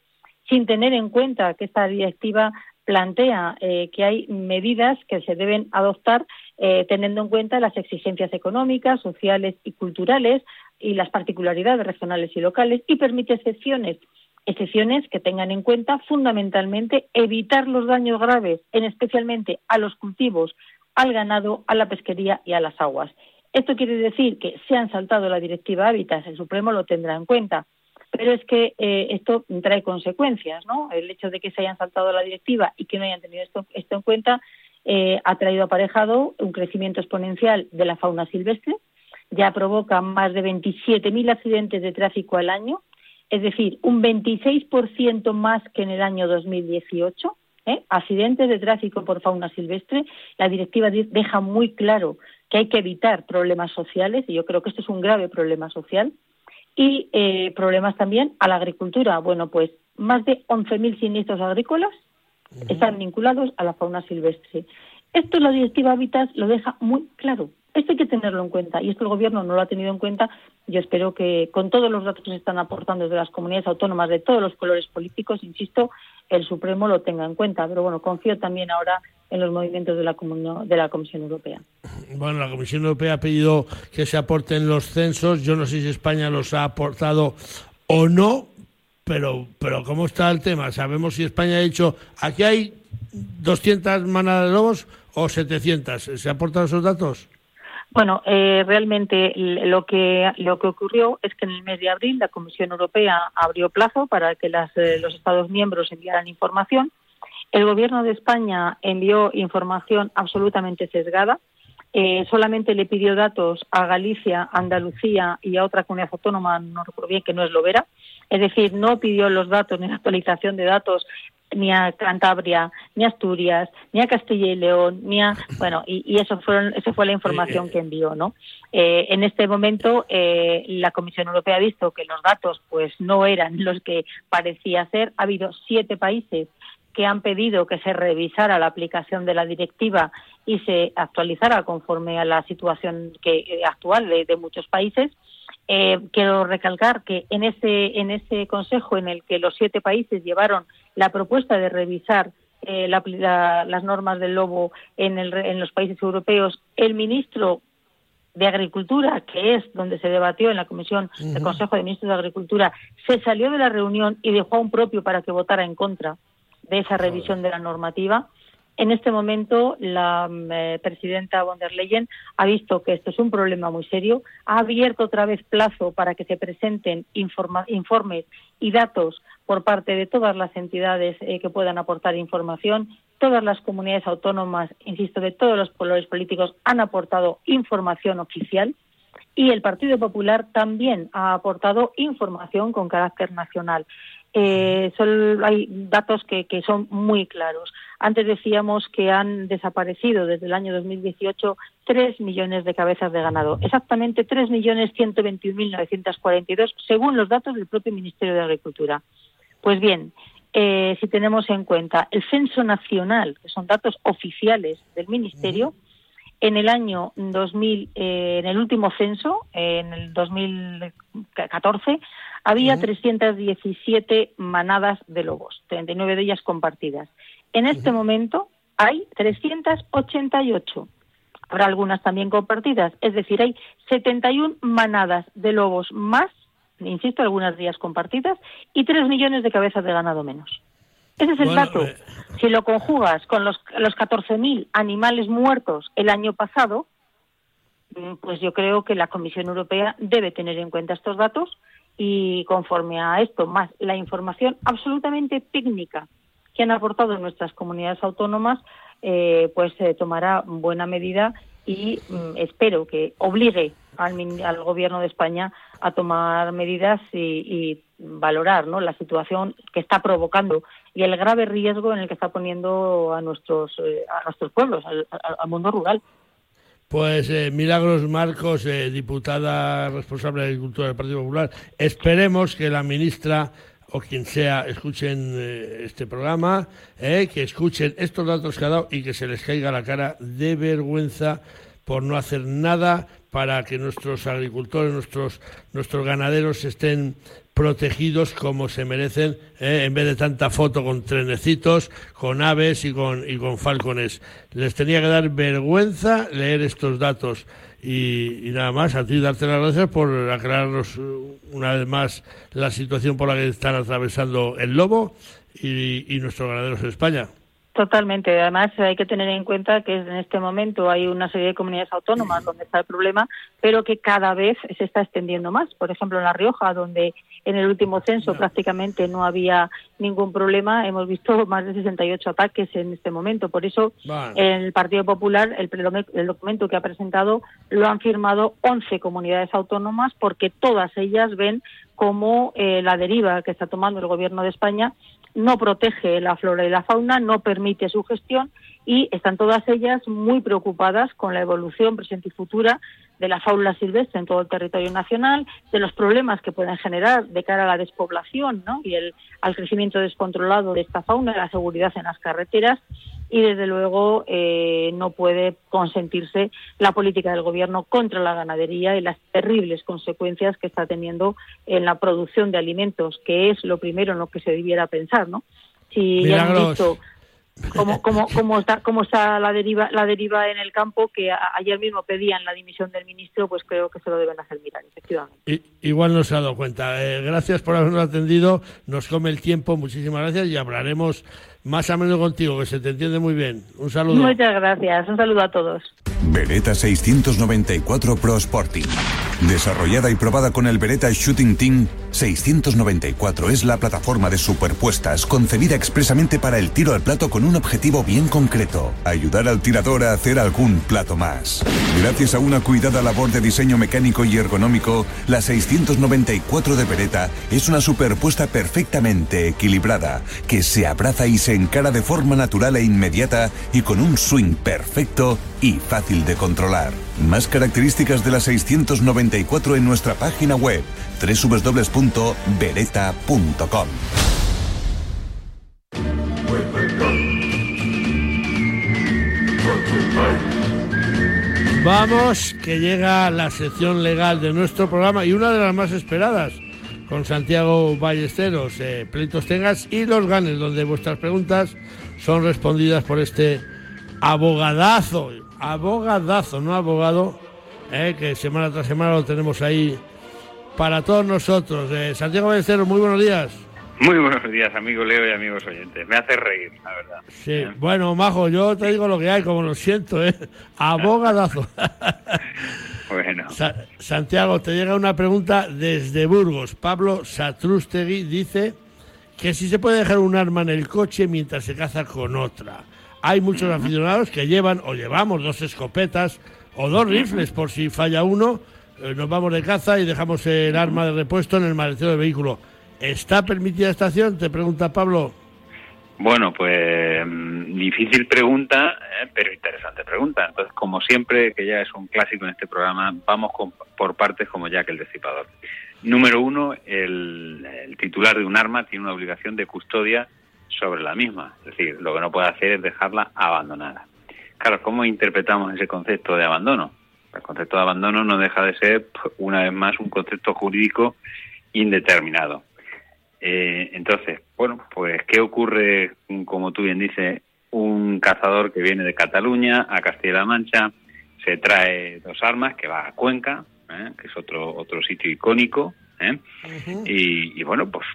sin tener en cuenta que esta directiva plantea eh, que hay medidas que se deben adoptar eh, teniendo en cuenta las exigencias económicas, sociales y culturales y las particularidades regionales y locales y permite excepciones excepciones que tengan en cuenta fundamentalmente evitar los daños graves, en especialmente a los cultivos, al ganado, a la pesquería y a las aguas. Esto quiere decir que se han saltado la directiva Hábitats, el Supremo lo tendrá en cuenta, pero es que eh, esto trae consecuencias, ¿no? El hecho de que se hayan saltado la directiva y que no hayan tenido esto, en cuenta eh, ha traído aparejado un crecimiento exponencial de la fauna silvestre, ya provoca más de 27.000 accidentes de tráfico al año, es decir, un 26% más que en el año 2018. ¿eh? Accidentes de tráfico por fauna silvestre. La directiva deja muy claro que hay que evitar problemas sociales, y yo creo que esto es un grave problema social, y eh, problemas también a la agricultura. Bueno, pues más de 11.000 siniestros agrícolas están vinculados a la fauna silvestre. Esto la directiva Habitat lo deja muy claro. Esto hay que tenerlo en cuenta y esto el Gobierno no lo ha tenido en cuenta. Yo espero que con todos los datos que se están aportando desde las comunidades autónomas de todos los colores políticos, insisto, el Supremo lo tenga en cuenta. Pero bueno, confío también ahora en los movimientos de la, de la Comisión Europea. Bueno, la Comisión Europea ha pedido que se aporten los censos. Yo no sé si España los ha aportado o no, pero, pero ¿cómo está el tema? ¿Sabemos si España ha dicho aquí hay 200 manadas de lobos o 700? ¿Se aportan esos datos? Bueno, eh, realmente lo que lo que ocurrió es que en el mes de abril la Comisión Europea abrió plazo para que eh, los Estados miembros enviaran información. El Gobierno de España envió información absolutamente sesgada. Eh, solamente le pidió datos a Galicia, Andalucía y a otra comunidad autónoma, no recuerdo bien, que no es Lovera. Es decir, no pidió los datos ni la actualización de datos ni a Cantabria, ni a Asturias, ni a Castilla y León, ni a bueno y, eso fueron esa fue la información eh, eh. que envió, ¿no? Eh, en este momento la Comisión Europea ha visto que los datos pues no eran los que parecía ser. Ha habido siete países que han pedido que se revisara la aplicación de la directiva y se actualizara conforme a la situación que, actual de, de muchos países. Eh, quiero recalcar que en ese, en ese consejo en el que los siete países llevaron la propuesta de revisar eh, las normas del lobo en, el, en los países europeos, el ministro de Agricultura, que es donde se debatió en la Comisión del Consejo de Ministros de Agricultura, se salió de la reunión y dejó a un propio para que votara en contra de esa revisión de la normativa. En este momento, la mm, eh, presidenta von der Leyen ha visto que esto es un problema muy serio, ha abierto otra vez plazo para que se presenten informes y datos por parte de todas las entidades eh, que puedan aportar información. Todas las comunidades autónomas, insisto, de todos los colores políticos han aportado información oficial y el Partido Popular también ha aportado información con carácter nacional. Eh, hay datos que, son muy claros. Antes decíamos que han desaparecido desde el año 2018 tres millones de cabezas de ganado, exactamente 3.121.942, según los datos del propio Ministerio de Agricultura. Pues bien, eh, si tenemos en cuenta el censo nacional, que son datos oficiales del Ministerio, en el año 2000, eh, en el último censo, en el 2014, había 317 manadas de lobos, 39 de ellas compartidas. En este momento hay 388. Habrá algunas también compartidas, es decir, hay 71 manadas de lobos más, insisto, algunas días compartidas, y 3 millones de cabezas de ganado menos. Ese es el dato. Eh, si lo conjugas con los, los 14.000 animales muertos el año pasado, mm, pues yo creo que la Comisión Europea debe tener en cuenta estos datos y conforme a esto, más la información absolutamente técnica que han aportado nuestras comunidades autónomas, eh, pues se tomará buena medida y mm, espero que obligue al, al, gobierno de España a tomar medidas y, valorar la situación que está provocando y el grave riesgo en el que está poniendo a nuestros eh, a nuestros pueblos, al mundo rural. Pues eh, Milagros Marcos, eh, diputada responsable de Agricultura del Partido Popular, esperemos que la ministra o quien sea escuchen eh, este programa, eh, que escuchen estos datos que ha dado y que se les caiga la cara de vergüenza por no hacer nada para que nuestros agricultores, nuestros, nuestros ganaderos estén protegidos como se merecen, eh, en vez de tanta foto con trenecitos, con aves y con, y con falcones. Les tenía que dar vergüenza leer estos datos. Y, nada más, a ti darte las gracias por aclararnos una vez más la situación por la que están atravesando el lobo y, y nuestros ganaderos en España. Totalmente. Además, hay que tener en cuenta que en este momento hay una serie de comunidades autónomas donde está el problema, pero que cada vez se está extendiendo más. Por ejemplo, en La Rioja, donde en el último censo prácticamente no había ningún problema, hemos visto más de 68 ataques en este momento. Por eso, vale. el Partido Popular, el, el documento que ha presentado, lo han firmado 11 comunidades autónomas porque todas ellas ven como eh, la deriva que está tomando el Gobierno de España no protege la flora y la fauna, no permite su gestión y están todas ellas muy preocupadas con la evolución presente y futura de la fauna silvestre en todo el territorio nacional, de los problemas que pueden generar de cara a la despoblación ¿no? y el, al crecimiento descontrolado de esta fauna, la seguridad en las carreteras y desde luego eh, no puede consentirse la política del gobierno contra la ganadería y las terribles consecuencias que está teniendo en la producción de alimentos, que es lo primero en lo que se debiera pensar, ¿no? Si ya han visto cómo, cómo, cómo, está, cómo está la deriva, la deriva en el campo, que a, ayer mismo pedían la dimisión del ministro, pues creo que se lo deben hacer mirar, efectivamente. Y, igual no se ha dado cuenta. Eh, gracias por habernos atendido, nos come el tiempo, muchísimas gracias y hablaremos más a menudo contigo, que se te entiende muy bien. Un saludo. Muchas gracias, un saludo a todos. Beretta 694 Pro Sporting. Desarrollada y probada con el Beretta Shooting Team, 694 es la plataforma de superpuestas concebida expresamente para el tiro al plato con un objetivo bien concreto, ayudar al tirador a hacer algún plato más. Gracias a una cuidada labor de diseño mecánico y ergonómico, la 694 de Beretta es una superpuesta perfectamente equilibrada, que se abraza y se encara de forma natural e inmediata y con un swing perfecto y fácil de controlar. Más características de la 694 en nuestra página web www.beretta.com. Vamos, que llega la sección legal de nuestro programa y una de las más esperadas, con Santiago Ballesteros, eh, Pleitos Tengas y Los Ganes, donde vuestras preguntas son respondidas por este abogadazo, abogadazo, no abogado, eh, que semana tras semana lo tenemos ahí para todos nosotros. Eh, Santiago Ballesteros, muy buenos días. Muy buenos días, amigo Leo y amigos oyentes. Me hace reír, la verdad. Sí, ¿Eh? bueno, Majo, yo te digo lo que hay, como lo siento, ¿eh? Abogadazo. bueno. Sa Santiago, te llega una pregunta desde Burgos. Pablo Satrústegui dice que si se puede dejar un arma en el coche mientras se caza con otra. Hay muchos aficionados que llevan o llevamos dos escopetas o dos rifles por si falla uno. Eh, nos vamos de caza y dejamos el arma de repuesto en el maletero del vehículo. ¿Está permitida esta acción? Te pregunta Pablo. Bueno, pues difícil pregunta, eh, pero interesante pregunta. Entonces, como siempre, que ya es un clásico en este programa, vamos con, por partes como Jack el Destipador. Número uno, el, el titular de un arma tiene una obligación de custodia sobre la misma. Es decir, lo que no puede hacer es dejarla abandonada. Claro, ¿cómo interpretamos ese concepto de abandono? El concepto de abandono no deja de ser, una vez más, un concepto jurídico indeterminado. Eh, entonces, bueno, pues, ¿qué ocurre, como tú bien dices, un cazador que viene de Cataluña a Castilla-La Mancha, se trae dos armas, que va a Cuenca, ¿eh? que es otro, otro sitio icónico, ¿eh? uh -huh. y, y, bueno, pues,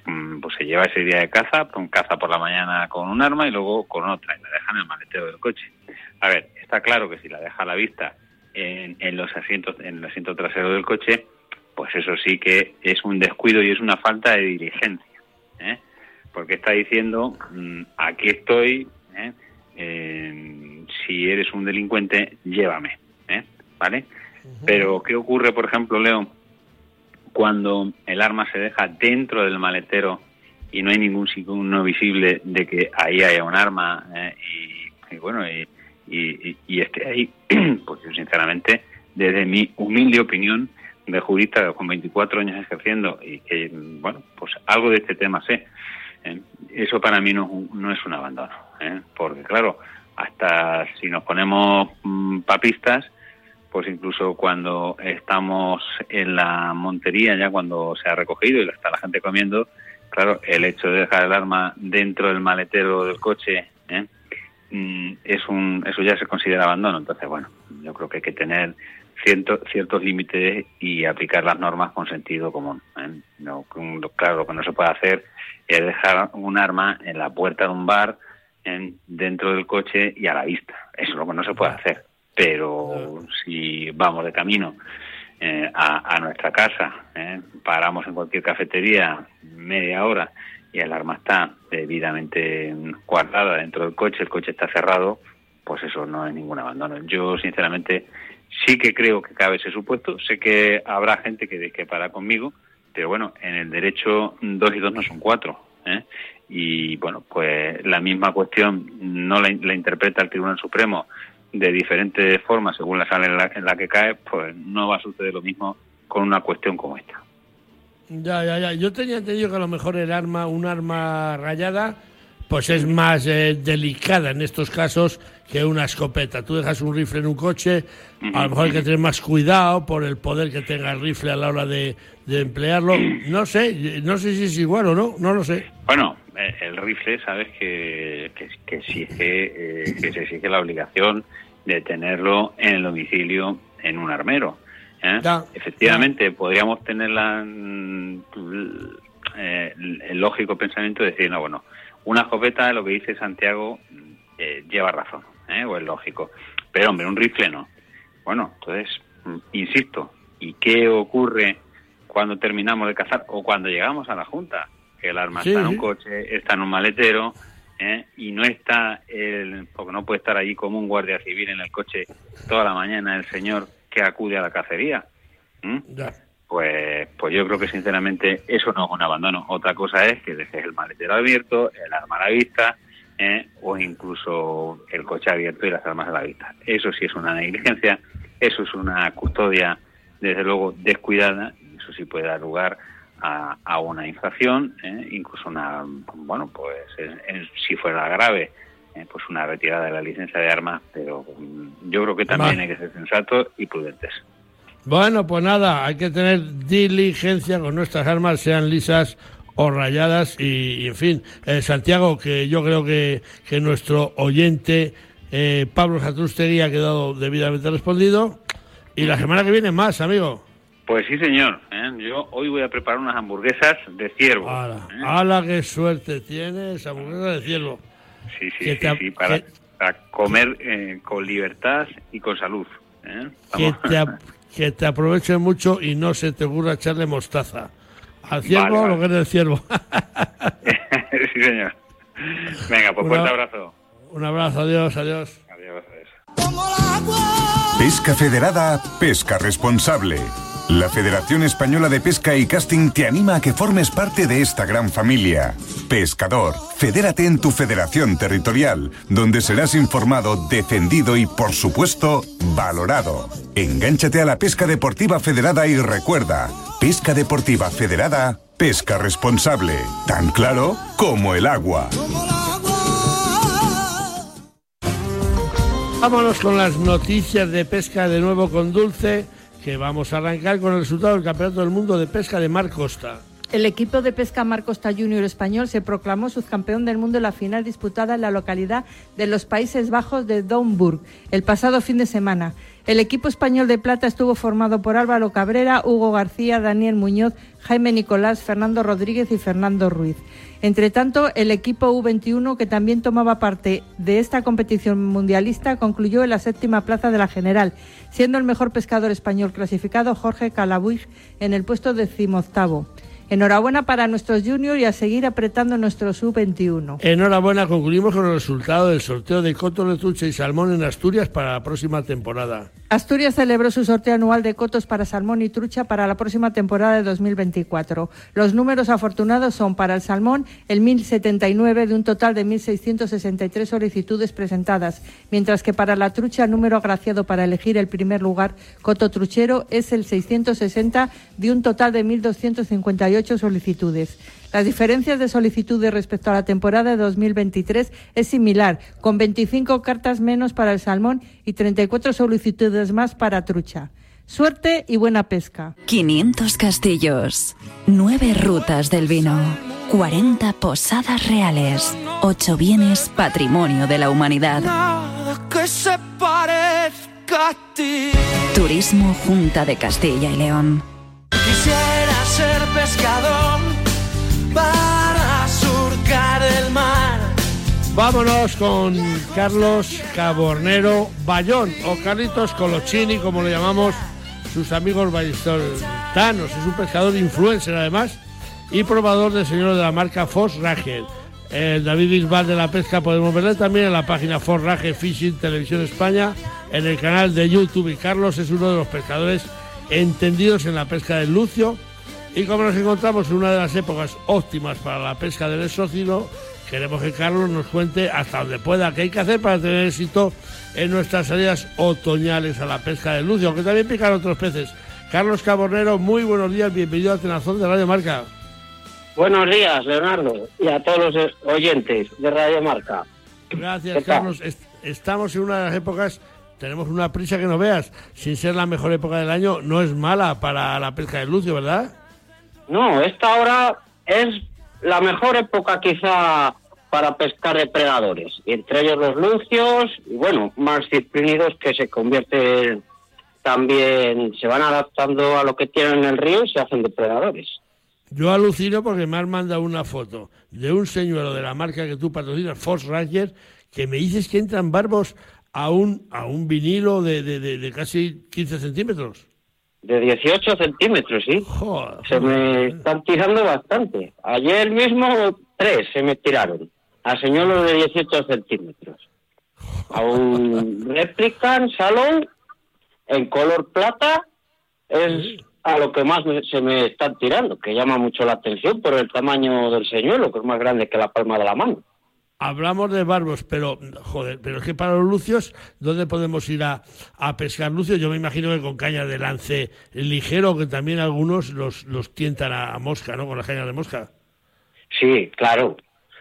pues se lleva ese día de caza, caza por la mañana con un arma y luego con otra, y la deja en el maletero del coche. A ver, está claro que si la deja a la vista en, en los asientos, en el asiento trasero del coche, pues eso sí que es un descuido y es una falta de diligencia. ¿Eh? Porque está diciendo, mmm, aquí estoy, ¿eh? Eh, si eres un delincuente, llévame. ¿eh? ¿vale? Pero, ¿qué ocurre, por ejemplo, Leo, cuando el arma se deja dentro del maletero y no hay ningún signo visible de que ahí haya un arma eh, y, bueno, y, y, esté ahí? pues yo, sinceramente, desde mi humilde opinión de jurista con 24 años ejerciendo y que, bueno, pues algo de este tema sé, ¿eh? eso para mí no, no es un abandono, ¿eh? porque claro, hasta si nos ponemos mm, papistas, pues incluso cuando estamos en la montería, ya cuando se ha recogido y está la gente comiendo, claro, el hecho de dejar el arma dentro del maletero del coche, ¿eh? mm, es un, eso ya se considera abandono. Entonces, bueno, yo creo que hay que tener cierto, ciertos límites y aplicar las normas con sentido común. ¿eh? No, claro, lo que no se puede hacer es dejar un arma en la puerta de un bar, en, dentro del coche y a la vista. Eso es lo que no se puede hacer pero si vamos de camino eh, a, nuestra casa, eh, paramos en cualquier cafetería media hora y el arma está debidamente guardada dentro del coche, el coche está cerrado, pues eso no es ningún abandono. Yo, sinceramente, sí que creo que cabe ese supuesto. Sé que habrá gente que, que para conmigo, pero bueno, en el derecho dos y dos no son cuatro. ¿eh? Y bueno, pues la misma cuestión no la interpreta el Tribunal Supremo de diferentes formas según la sala en la, que cae, pues no va a suceder lo mismo con una cuestión como esta. Ya, ya, ya. Yo tenía entendido que a lo mejor el arma, un arma rayada, pues es más eh, delicada en estos casos que una escopeta. Tú dejas un rifle en un coche, a lo mejor hay que tener más cuidado por el poder que tenga el rifle a la hora de, emplearlo. No sé, no sé si es igual o no, no lo sé. Bueno, eh, el rifle, sabes que, que, exige, eh, que se exige la obligación de tenerlo en el domicilio en un armero. ¿eh? Efectivamente, podríamos tener la, mm, el lógico pensamiento de decir, no, bueno, una escopeta, lo que dice Santiago, lleva razón, o es lógico. Pero, hombre, un rifle no. Bueno, entonces, mm, insisto, ¿y qué ocurre cuando terminamos de cazar o cuando llegamos a la Junta? que el arma está en un coche, está en un maletero, ¿eh? y no está, el, porque no puede estar allí como un guardia civil en el coche toda la mañana el señor que acude a la cacería. Pues, pues yo creo que sinceramente eso no es un abandono. Otra cosa es que dejes el maletero abierto, el arma a la vista, ¿eh? o incluso el coche abierto y las armas a la vista. Eso sí es una negligencia, eso es una custodia, desde luego, descuidada, y eso sí puede dar lugar a, una infracción, ¿eh? incluso una, bueno, pues si fuera grave, ¿eh? pues una retirada de la licencia de armas, pero yo creo que también hay que ser sensatos y prudentes. Bueno, pues nada, hay que tener diligencia con nuestras armas, sean lisas o rayadas y, en fin, eh, Santiago, que yo creo que, que nuestro oyente Pablo Satrustegui ha quedado debidamente respondido y la semana que viene más, amigo. Pues sí, señor. ¿eh? Yo hoy voy a preparar unas hamburguesas de ciervo. ¡Hala! ¿eh? ¡Hala, qué suerte tienes! Hamburguesas de ciervo. Sí, sí, sí, para, comer eh, con libertad y con salud. Que te, que, te, aprovechen mucho y no se te ocurra echarle mostaza. ¿Al ciervo o lo que es del ciervo? sí, señor. Venga, pues fuerte abrazo. Un abrazo, adiós, adiós. Adiós, adiós. Pesca Federada, pesca responsable. La Federación Española de Pesca y Casting te anima a que formes parte de esta gran familia. Pescador, fedérate en tu federación territorial, donde serás informado, defendido y, por supuesto, valorado. Engánchate a la pesca deportiva federada y recuerda, pesca deportiva federada, pesca responsable, tan claro como el agua. Vámonos con las noticias de pesca de nuevo con Dulce que vamos a arrancar con el resultado del Campeonato del Mundo de Pesca de Mar Costa. El equipo de pesca Mar Costa Junior español se proclamó subcampeón del mundo en la final disputada en la localidad de los Países Bajos de Domburg el pasado fin de semana. El equipo español de plata estuvo formado por Álvaro Cabrera, Hugo García, Daniel Muñoz, Jaime Nicolás, Fernando Rodríguez y Fernando Ruiz. Entre tanto, el equipo U21, que también tomaba parte de esta competición mundialista, concluyó en la séptima plaza de la general, siendo el mejor pescador español clasificado Jorge Calabuig en el puesto decimoctavo. Enhorabuena para nuestros juniors y a seguir apretando nuestro sub-21. Enhorabuena, concluimos con el resultado del sorteo de coto de trucha y salmón en Asturias para la próxima temporada. Asturias celebró su sorteo anual de cotos para salmón y trucha para la próxima temporada de 2024. Los números afortunados son para el salmón el 1079 de un total de 1663 solicitudes presentadas, mientras que para la trucha el número agraciado para elegir el primer lugar coto truchero es el 660 de un total de 1258 solicitudes. Las diferencias de solicitudes respecto a la temporada de 2023 es similar, con 25 cartas menos para el salmón y 34 solicitudes más para trucha. Suerte y buena pesca. 500 castillos, 9 rutas del vino, 40 posadas reales, 8 bienes patrimonio de la humanidad. que se parezca a ti. Turismo Junta de Castilla y León. Quisiera ser pescador para surcar el mar. Vámonos con Carlos Cabornero Bayón o Carlitos Colochini, como le llamamos sus amigos ballestoltanos. Es un pescador influencer además y probador de señor de la marca Foss Rager. El David Bisbal de la pesca podemos verle también en la página Foss Rager Fishing Televisión España, en el canal de YouTube. Y Carlos es uno de los pescadores entendidos en la pesca del lucio. Y como nos encontramos en una de las épocas óptimas para la pesca del exócilo, queremos que Carlos nos cuente hasta donde pueda qué hay que hacer para tener éxito en nuestras salidas otoñales a la pesca del lucio, aunque también pican otros peces. Carlos Cabornero, muy buenos días, bienvenido a Tenazón de Radio Marca. Buenos días, Leonardo, y a todos los oyentes de Radio Marca. Gracias. Carlos. Est- estamos en una de las épocas, tenemos una prisa que no veas. Sin ser la mejor época del año, no es mala para la pesca del lucio, ¿verdad? No, esta hora es la mejor época quizá para pescar depredadores, y entre ellos los lucios, y bueno, más ciprínidos que se convierten también, se van adaptando a lo que tienen en el río y se hacen depredadores. Yo alucino porque me has mandado una foto de un señuelo de la marca que tú patrocinas, Fox Ranger, que me dices que entran barbos a un, a un vinilo de, de- de- de casi 15 centímetros. De 18 centímetros, sí. Se me están tirando bastante. Ayer mismo tres se me tiraron. A señuelos de 18 centímetros. A un Replican Salon en color plata es a lo que más me- se me están tirando, que llama mucho la atención por el tamaño del señuelo, que es más grande que la palma de la mano. Hablamos de barbos, pero joder, pero es que para los lucios, ¿dónde podemos ir a, a pescar lucios? Yo me imagino que con cañas de lance ligero, que también algunos los, los tientan a, a mosca, ¿no? Con las cañas de mosca. Sí, claro.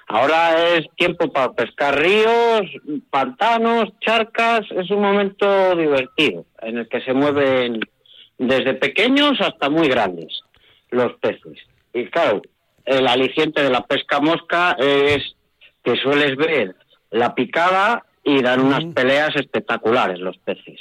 Ahora es tiempo para pescar ríos, pantanos, charcas. Es un momento divertido en el que se mueven desde pequeños hasta muy grandes los peces. Y claro, el aliciente de la pesca mosca es que sueles ver la picada y dan unas peleas espectaculares los peces.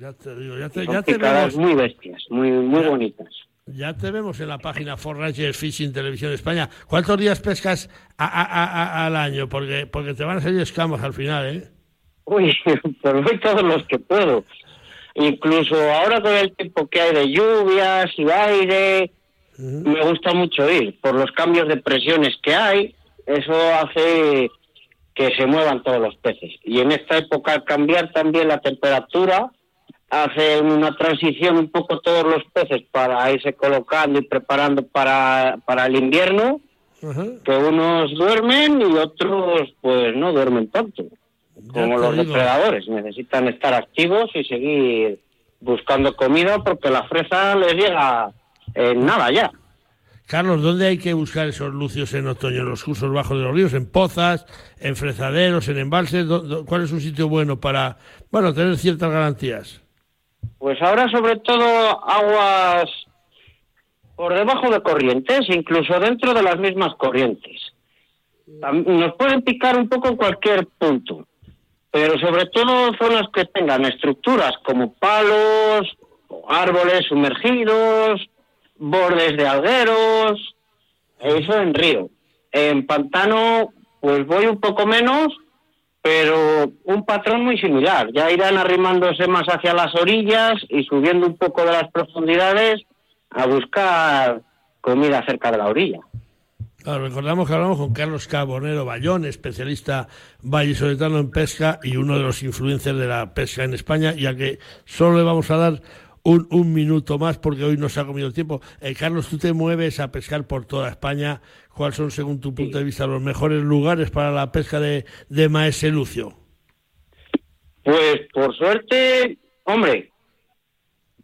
Ya te digo, ya te, Son ya te picadas vemos, muy bestias, muy, muy bonitas. ya te vemos en la página For Ranger Fishing Televisión España. ¿Cuántos días pescas a- a- a- al año? Porque, porque te van a salir escamas al final, ¿eh? Uy, pues voy todos los que puedo. Incluso ahora con el tiempo que hay de lluvias y aire, me gusta mucho ir por los cambios de presiones que hay. Eso hace que se muevan todos los peces. Y en esta época, al cambiar también la temperatura, hace una transición un poco todos los peces para irse colocando y preparando para, para el invierno, que unos duermen y otros pues no duermen tanto como los digo. depredadores. Necesitan estar activos y seguir buscando comida porque la fresa les llega en nada ya. Carlos, ¿dónde hay que buscar esos lucios en otoño? ¿En los cursos bajos de los ríos? ¿En pozas? ¿En frezaderos? ¿En embalses? ¿Dó- dó- ¿Cuál es un sitio bueno para, bueno, tener ciertas garantías? Pues ahora sobre todo aguas por debajo de corrientes, incluso dentro de las mismas corrientes. Nos pueden picar un poco en cualquier punto, pero sobre todo zonas que tengan estructuras como palos, árboles sumergidos, bordes de algueros, eso en río. En pantano, pues voy un poco menos, pero un patrón muy similar. Ya irán arrimándose más hacia las orillas y subiendo un poco de las profundidades a buscar comida cerca de la orilla. Recordamos que hablamos con Carlos Cabonero Bayón, especialista vallisoletano en pesca y uno de los influencers de la pesca en España, ya que solo le vamos a dar un, un minuto más porque hoy nos ha comido el tiempo. Eh, Carlos, tú te mueves a pescar por toda España. ¿Cuáles son, según tu punto de vista, los mejores lugares para la pesca de, de Maese Lucio? Pues por suerte, hombre,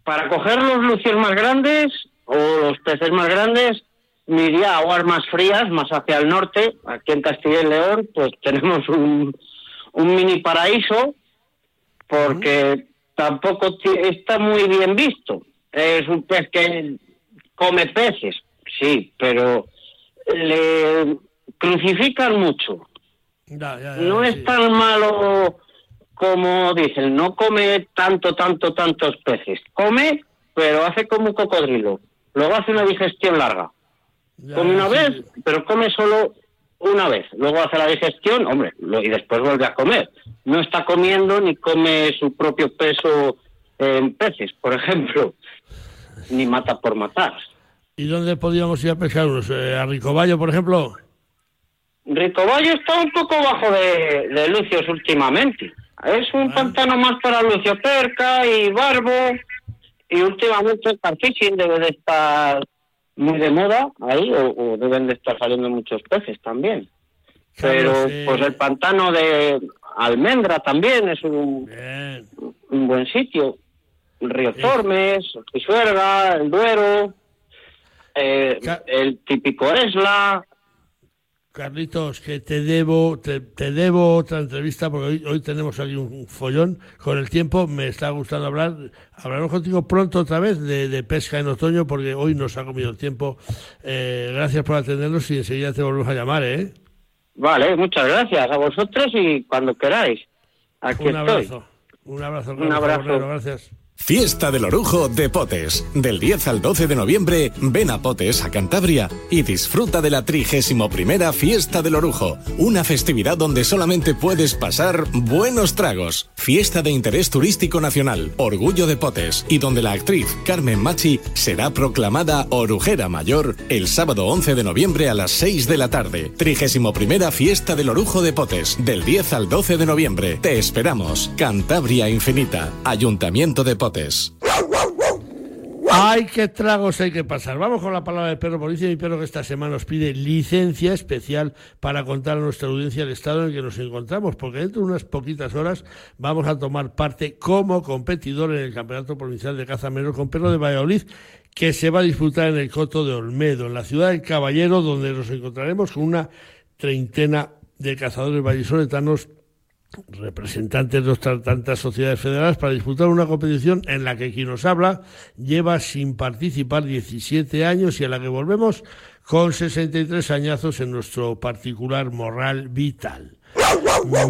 para coger los lucios más grandes o los peces más grandes, me iría a aguas más frías, más hacia el norte. Aquí en Castilla y León, pues tenemos un, un mini paraíso, porque tampoco está muy bien visto. Es un pez que come peces, sí, pero le crucifican mucho. Ya, ya, ya, No sí. es tan malo como dicen, no come tanto, tanto, tantos peces. Come, pero hace como un cocodrilo. Luego hace una digestión larga. Come una sí. vez, pero come solo una vez. Luego hace la digestión, hombre, lo- y después vuelve a comer. No está comiendo ni come su propio peso en peces, por ejemplo. Ni mata por matar. ¿Y dónde podríamos ir a pescar unos? Eh, ¿A Ricoballo, por ejemplo? Ricoballo está un poco bajo de, de Lucios últimamente. Es un pantano más para Lucio Perca y Barbo. Y últimamente el Carfishing debe de estar muy de moda ahí, o, o deben de estar saliendo muchos peces también. Pero pues el pantano de Almendra también es un, un buen sitio. El río Tormes, Pisuerga, el Duero, eh, el típico Esla. Carlitos, que te debo, te, te debo otra entrevista porque hoy, hoy tenemos aquí un follón con el tiempo. Me está gustando hablar. Hablaremos contigo pronto otra vez de, de pesca en otoño porque hoy nos ha comido el tiempo. Eh, gracias por atendernos y enseguida te volvemos a llamar, ¿eh? Vale, muchas gracias a vosotros y cuando queráis. Aquí un estoy. abrazo. Un abrazo. Un abrazo. Gracias. Fiesta del Orujo de Potes. Del 10 al 12 de noviembre, ven a Potes, a Cantabria, y disfruta de la 31 Fiesta del Orujo. Una festividad donde solamente puedes pasar buenos tragos. Fiesta de interés turístico nacional, Orgullo de Potes, y donde la actriz Carmen Machi será proclamada Orujera Mayor el sábado 11 de noviembre a las 6 de la tarde. 31 Fiesta del Orujo de Potes. Del 10 al 12 de noviembre. Te esperamos. Cantabria Infinita. Ayuntamiento de Potes. ¡Ay, qué tragos hay que pasar! Vamos con la palabra del perro. Dice mi perro que esta semana nos pide licencia especial para contar a nuestra audiencia el estado en el que nos encontramos, porque dentro de unas poquitas horas vamos a tomar parte como competidor en el Campeonato Provincial de Caza Menor con Perro de Valladolid, que se va a disputar en el Coto de Olmedo, en la ciudad del Caballero, donde nos encontraremos con una treintena de cazadores vallisoletanos representantes de otras tantas sociedades federales para disputar una competición en la que quien nos habla lleva sin participar 17 años y a la que volvemos con 63 añazos en nuestro particular moral vital.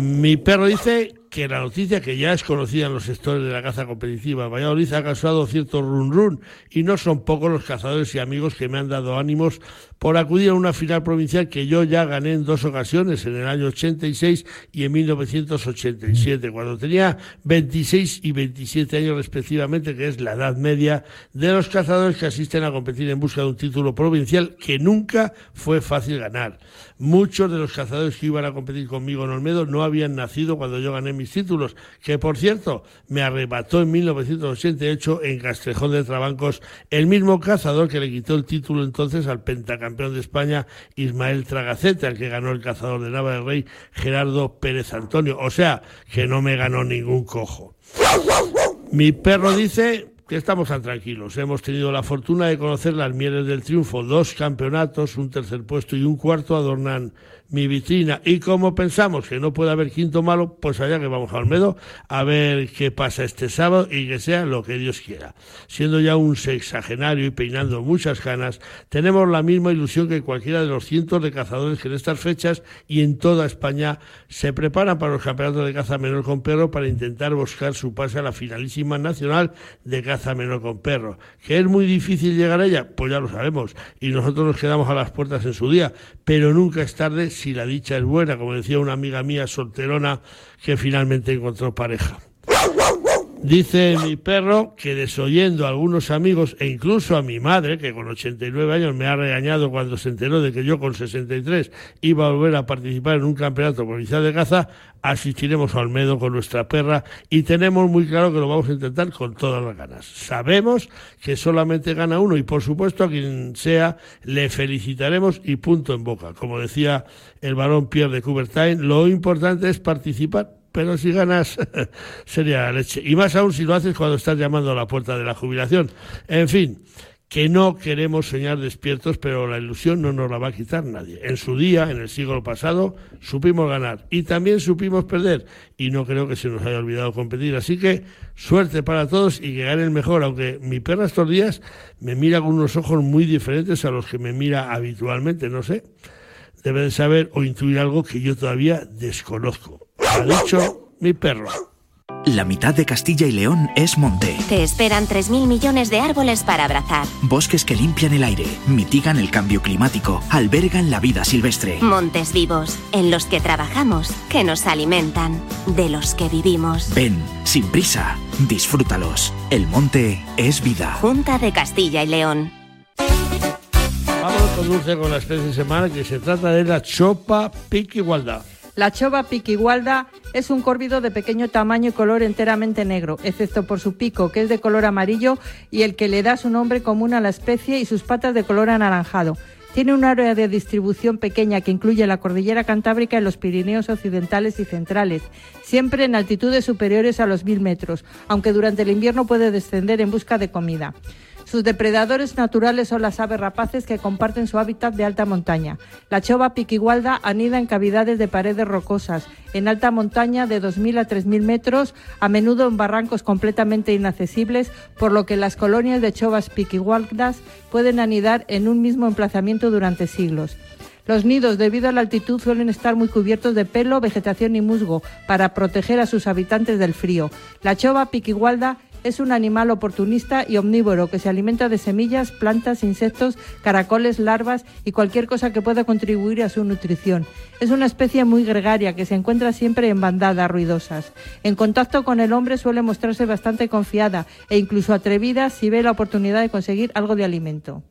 Mi perro dice que la noticia que ya es conocida en los sectores de la caza competitiva Valladolid ha causado cierto run run y no son pocos los cazadores y amigos que me han dado ánimos por acudir a una final provincial que yo ya gané en dos ocasiones, en el año 86 y en 1987, cuando tenía 26 y 27 años respectivamente, que es la edad media de los cazadores que asisten a competir en busca de un título provincial que nunca fue fácil ganar. Muchos de los cazadores que iban a competir conmigo en Olmedo no habían nacido cuando yo gané mis títulos, que por cierto me arrebató en 1988 en Castrejón de Trabancos el mismo cazador que le quitó el título entonces al pentacampeón de España Ismael Tragacete, al que ganó el cazador de Nava del Rey Gerardo Pérez Antonio. O sea, que no me ganó ningún cojo. Mi perro dice que estamos tan tranquilos. Hemos tenido la fortuna de conocer las mieles del triunfo. Dos campeonatos, un tercer puesto y un cuarto adornan mi vitrina. Y como pensamos que no puede haber quinto malo, pues allá que vamos a Olmedo a ver qué pasa este sábado y que sea lo que Dios quiera. Siendo ya un sexagenario y peinando muchas canas, tenemos la misma ilusión que cualquiera de los cientos de cazadores que en estas fechas y en toda España se preparan para los campeonatos de caza menor con perro para intentar buscar su pase a la finalísima nacional de caza menor con perro. ¿Que es muy difícil llegar a ella? Pues ya lo sabemos. Y nosotros nos quedamos a las puertas en su día. Pero nunca es tarde si la dicha es buena, como decía una amiga mía solterona que finalmente encontró pareja. Dice mi perro que desoyendo a algunos amigos e incluso a mi madre, que con 89 años me ha regañado cuando se enteró de que yo con 63 iba a volver a participar en un campeonato provincial de caza, asistiremos a Olmedo con nuestra perra y tenemos muy claro que lo vamos a intentar con todas las ganas. Sabemos que solamente gana uno y por supuesto a quien sea le felicitaremos y punto en boca. Como decía el varón Pierre de Coubertin, lo importante es participar pero si ganas sería la leche. Y más aún si lo haces cuando estás llamando a la puerta de la jubilación. En fin, que no queremos soñar despiertos, pero la ilusión no nos la va a quitar nadie. En su día, en el siglo pasado, supimos ganar y también supimos perder. Y no creo que se nos haya olvidado competir. Así que suerte para todos y que gane el mejor, aunque mi perra estos días me mira con unos ojos muy diferentes a los que me mira habitualmente, no sé. Debe de saber o intuir algo que yo todavía desconozco. Ha dicho mi perro. La mitad de Castilla y León es monte. Te esperan 3.000 millones de árboles para abrazar. Bosques que limpian el aire, mitigan el cambio climático, albergan la vida silvestre. Montes vivos, en los que trabajamos, que nos alimentan, de los que vivimos. Ven, sin prisa, disfrútalos. El monte es vida. Junta de Castilla y León. Vamos con dulce con la especie de semana que se trata de la chopa piquigualda. La chova piquigualda es un córvido de pequeño tamaño y color enteramente negro, excepto por su pico, que es de color amarillo y el que le da su nombre común a la especie y sus patas de color anaranjado. Tiene un área de distribución pequeña que incluye la cordillera cantábrica y los Pirineos occidentales y centrales, siempre en altitudes superiores a los mil metros, aunque durante el invierno puede descender en busca de comida. Sus depredadores naturales son las aves rapaces que comparten su hábitat de alta montaña. La chova piquigualda anida en cavidades de paredes rocosas, en alta montaña de 2.000 a 3.000 metros, a menudo en barrancos completamente inaccesibles, por lo que las colonias de chovas piquigualdas pueden anidar en un mismo emplazamiento durante siglos. Los nidos, debido a la altitud, suelen estar muy cubiertos de pelo, vegetación y musgo para proteger a sus habitantes del frío. La chova piquigualda es un animal oportunista y omnívoro que se alimenta de semillas, plantas, insectos, caracoles, larvas y cualquier cosa que pueda contribuir a su nutrición. Es una especie muy gregaria que se encuentra siempre en bandadas ruidosas. En contacto con el hombre suele mostrarse bastante confiada e incluso atrevida si ve la oportunidad de conseguir algo de alimento.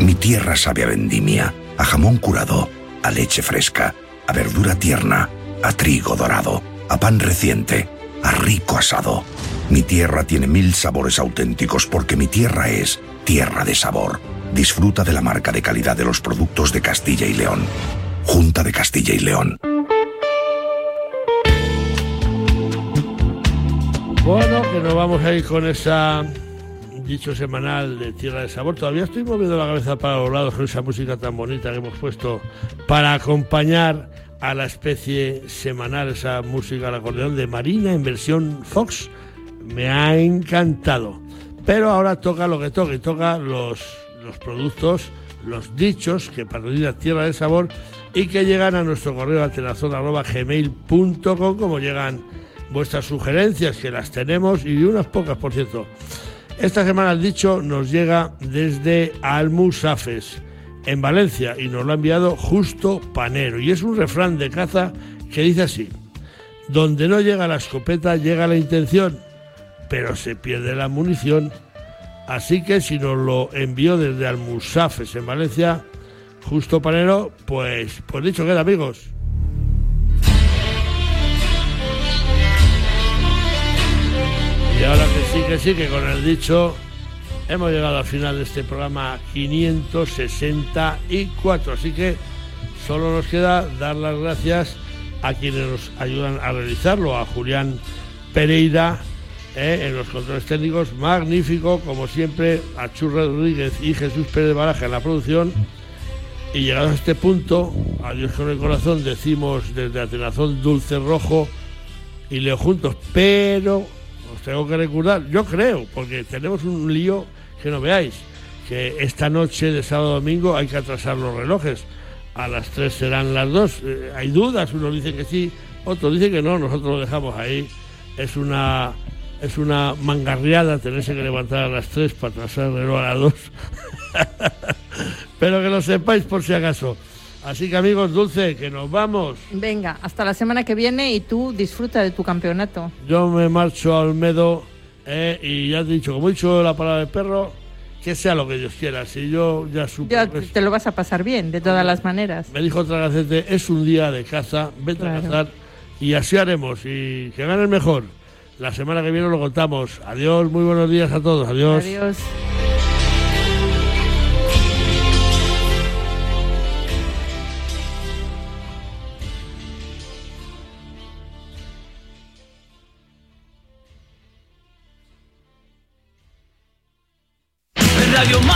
Mi tierra sabe a vendimia, a jamón curado, a leche fresca, a verdura tierna, a trigo dorado, a pan reciente, a rico asado. Mi tierra tiene mil sabores auténticos porque mi tierra es tierra de sabor. Disfruta de la marca de calidad de los productos de Castilla y León. Junta de Castilla y León. Bueno, que nos vamos a ir con esa dicho semanal de Tierra de Sabor. Todavía estoy moviendo la cabeza para los lados con esa música tan bonita que hemos puesto para acompañar a la especie semanal, esa música al acordeón de Marina en versión Fox. Me ha encantado. Pero ahora toca lo que toca toca los, los productos, los dichos que patrocina Tierra de Sabor y que llegan a nuestro correo gmail.com como llegan vuestras sugerencias, que las tenemos y unas pocas, por cierto. Esta semana el dicho nos llega desde Almusafes, en Valencia, y nos lo ha enviado Justo Panero. Y es un refrán de caza que dice así, donde no llega la escopeta llega la intención, pero se pierde la munición. Así que si nos lo envió desde Almusafes, en Valencia, Justo Panero, pues, pues dicho queda, amigos. Y ahora que sí, que sí, que con el dicho hemos llegado al final de este programa 564. Así que solo nos queda dar las gracias a quienes nos ayudan a realizarlo, a Julián Pereira eh, en los controles técnicos, magnífico, como siempre, a Chur Rodríguez y Jesús Pérez Baraja en la producción. Y llegados a este punto, adiós con el corazón, decimos desde Atenazón Dulce Rojo y Leo Juntos, pero os tengo que recordar, yo creo, porque tenemos un lío que no veáis, que esta noche de sábado a domingo hay que atrasar los relojes. A las 3 serán las 2. Eh, hay dudas, unos dicen que sí, otros dicen que no, nosotros lo dejamos ahí. Es una es una mangarriada tenerse que levantar a las 3 para trazar el reloj a las 2. Pero que lo sepáis por si acaso. Así que amigos, Dulce, que nos vamos. Venga, hasta la semana que viene y tú disfruta de tu campeonato. Yo me marcho a Olmedo eh, y ya te he dicho, como he dicho la palabra del perro, que sea lo que Dios quiera. Si yo ya supe. Ya te lo vas a pasar bien, de todas las maneras. Me dijo Tragacete, es un día de caza, vete a cazar y así haremos y que gane el mejor. La semana que viene lo contamos. Adiós, muy buenos días a todos. Adiós. Adiós.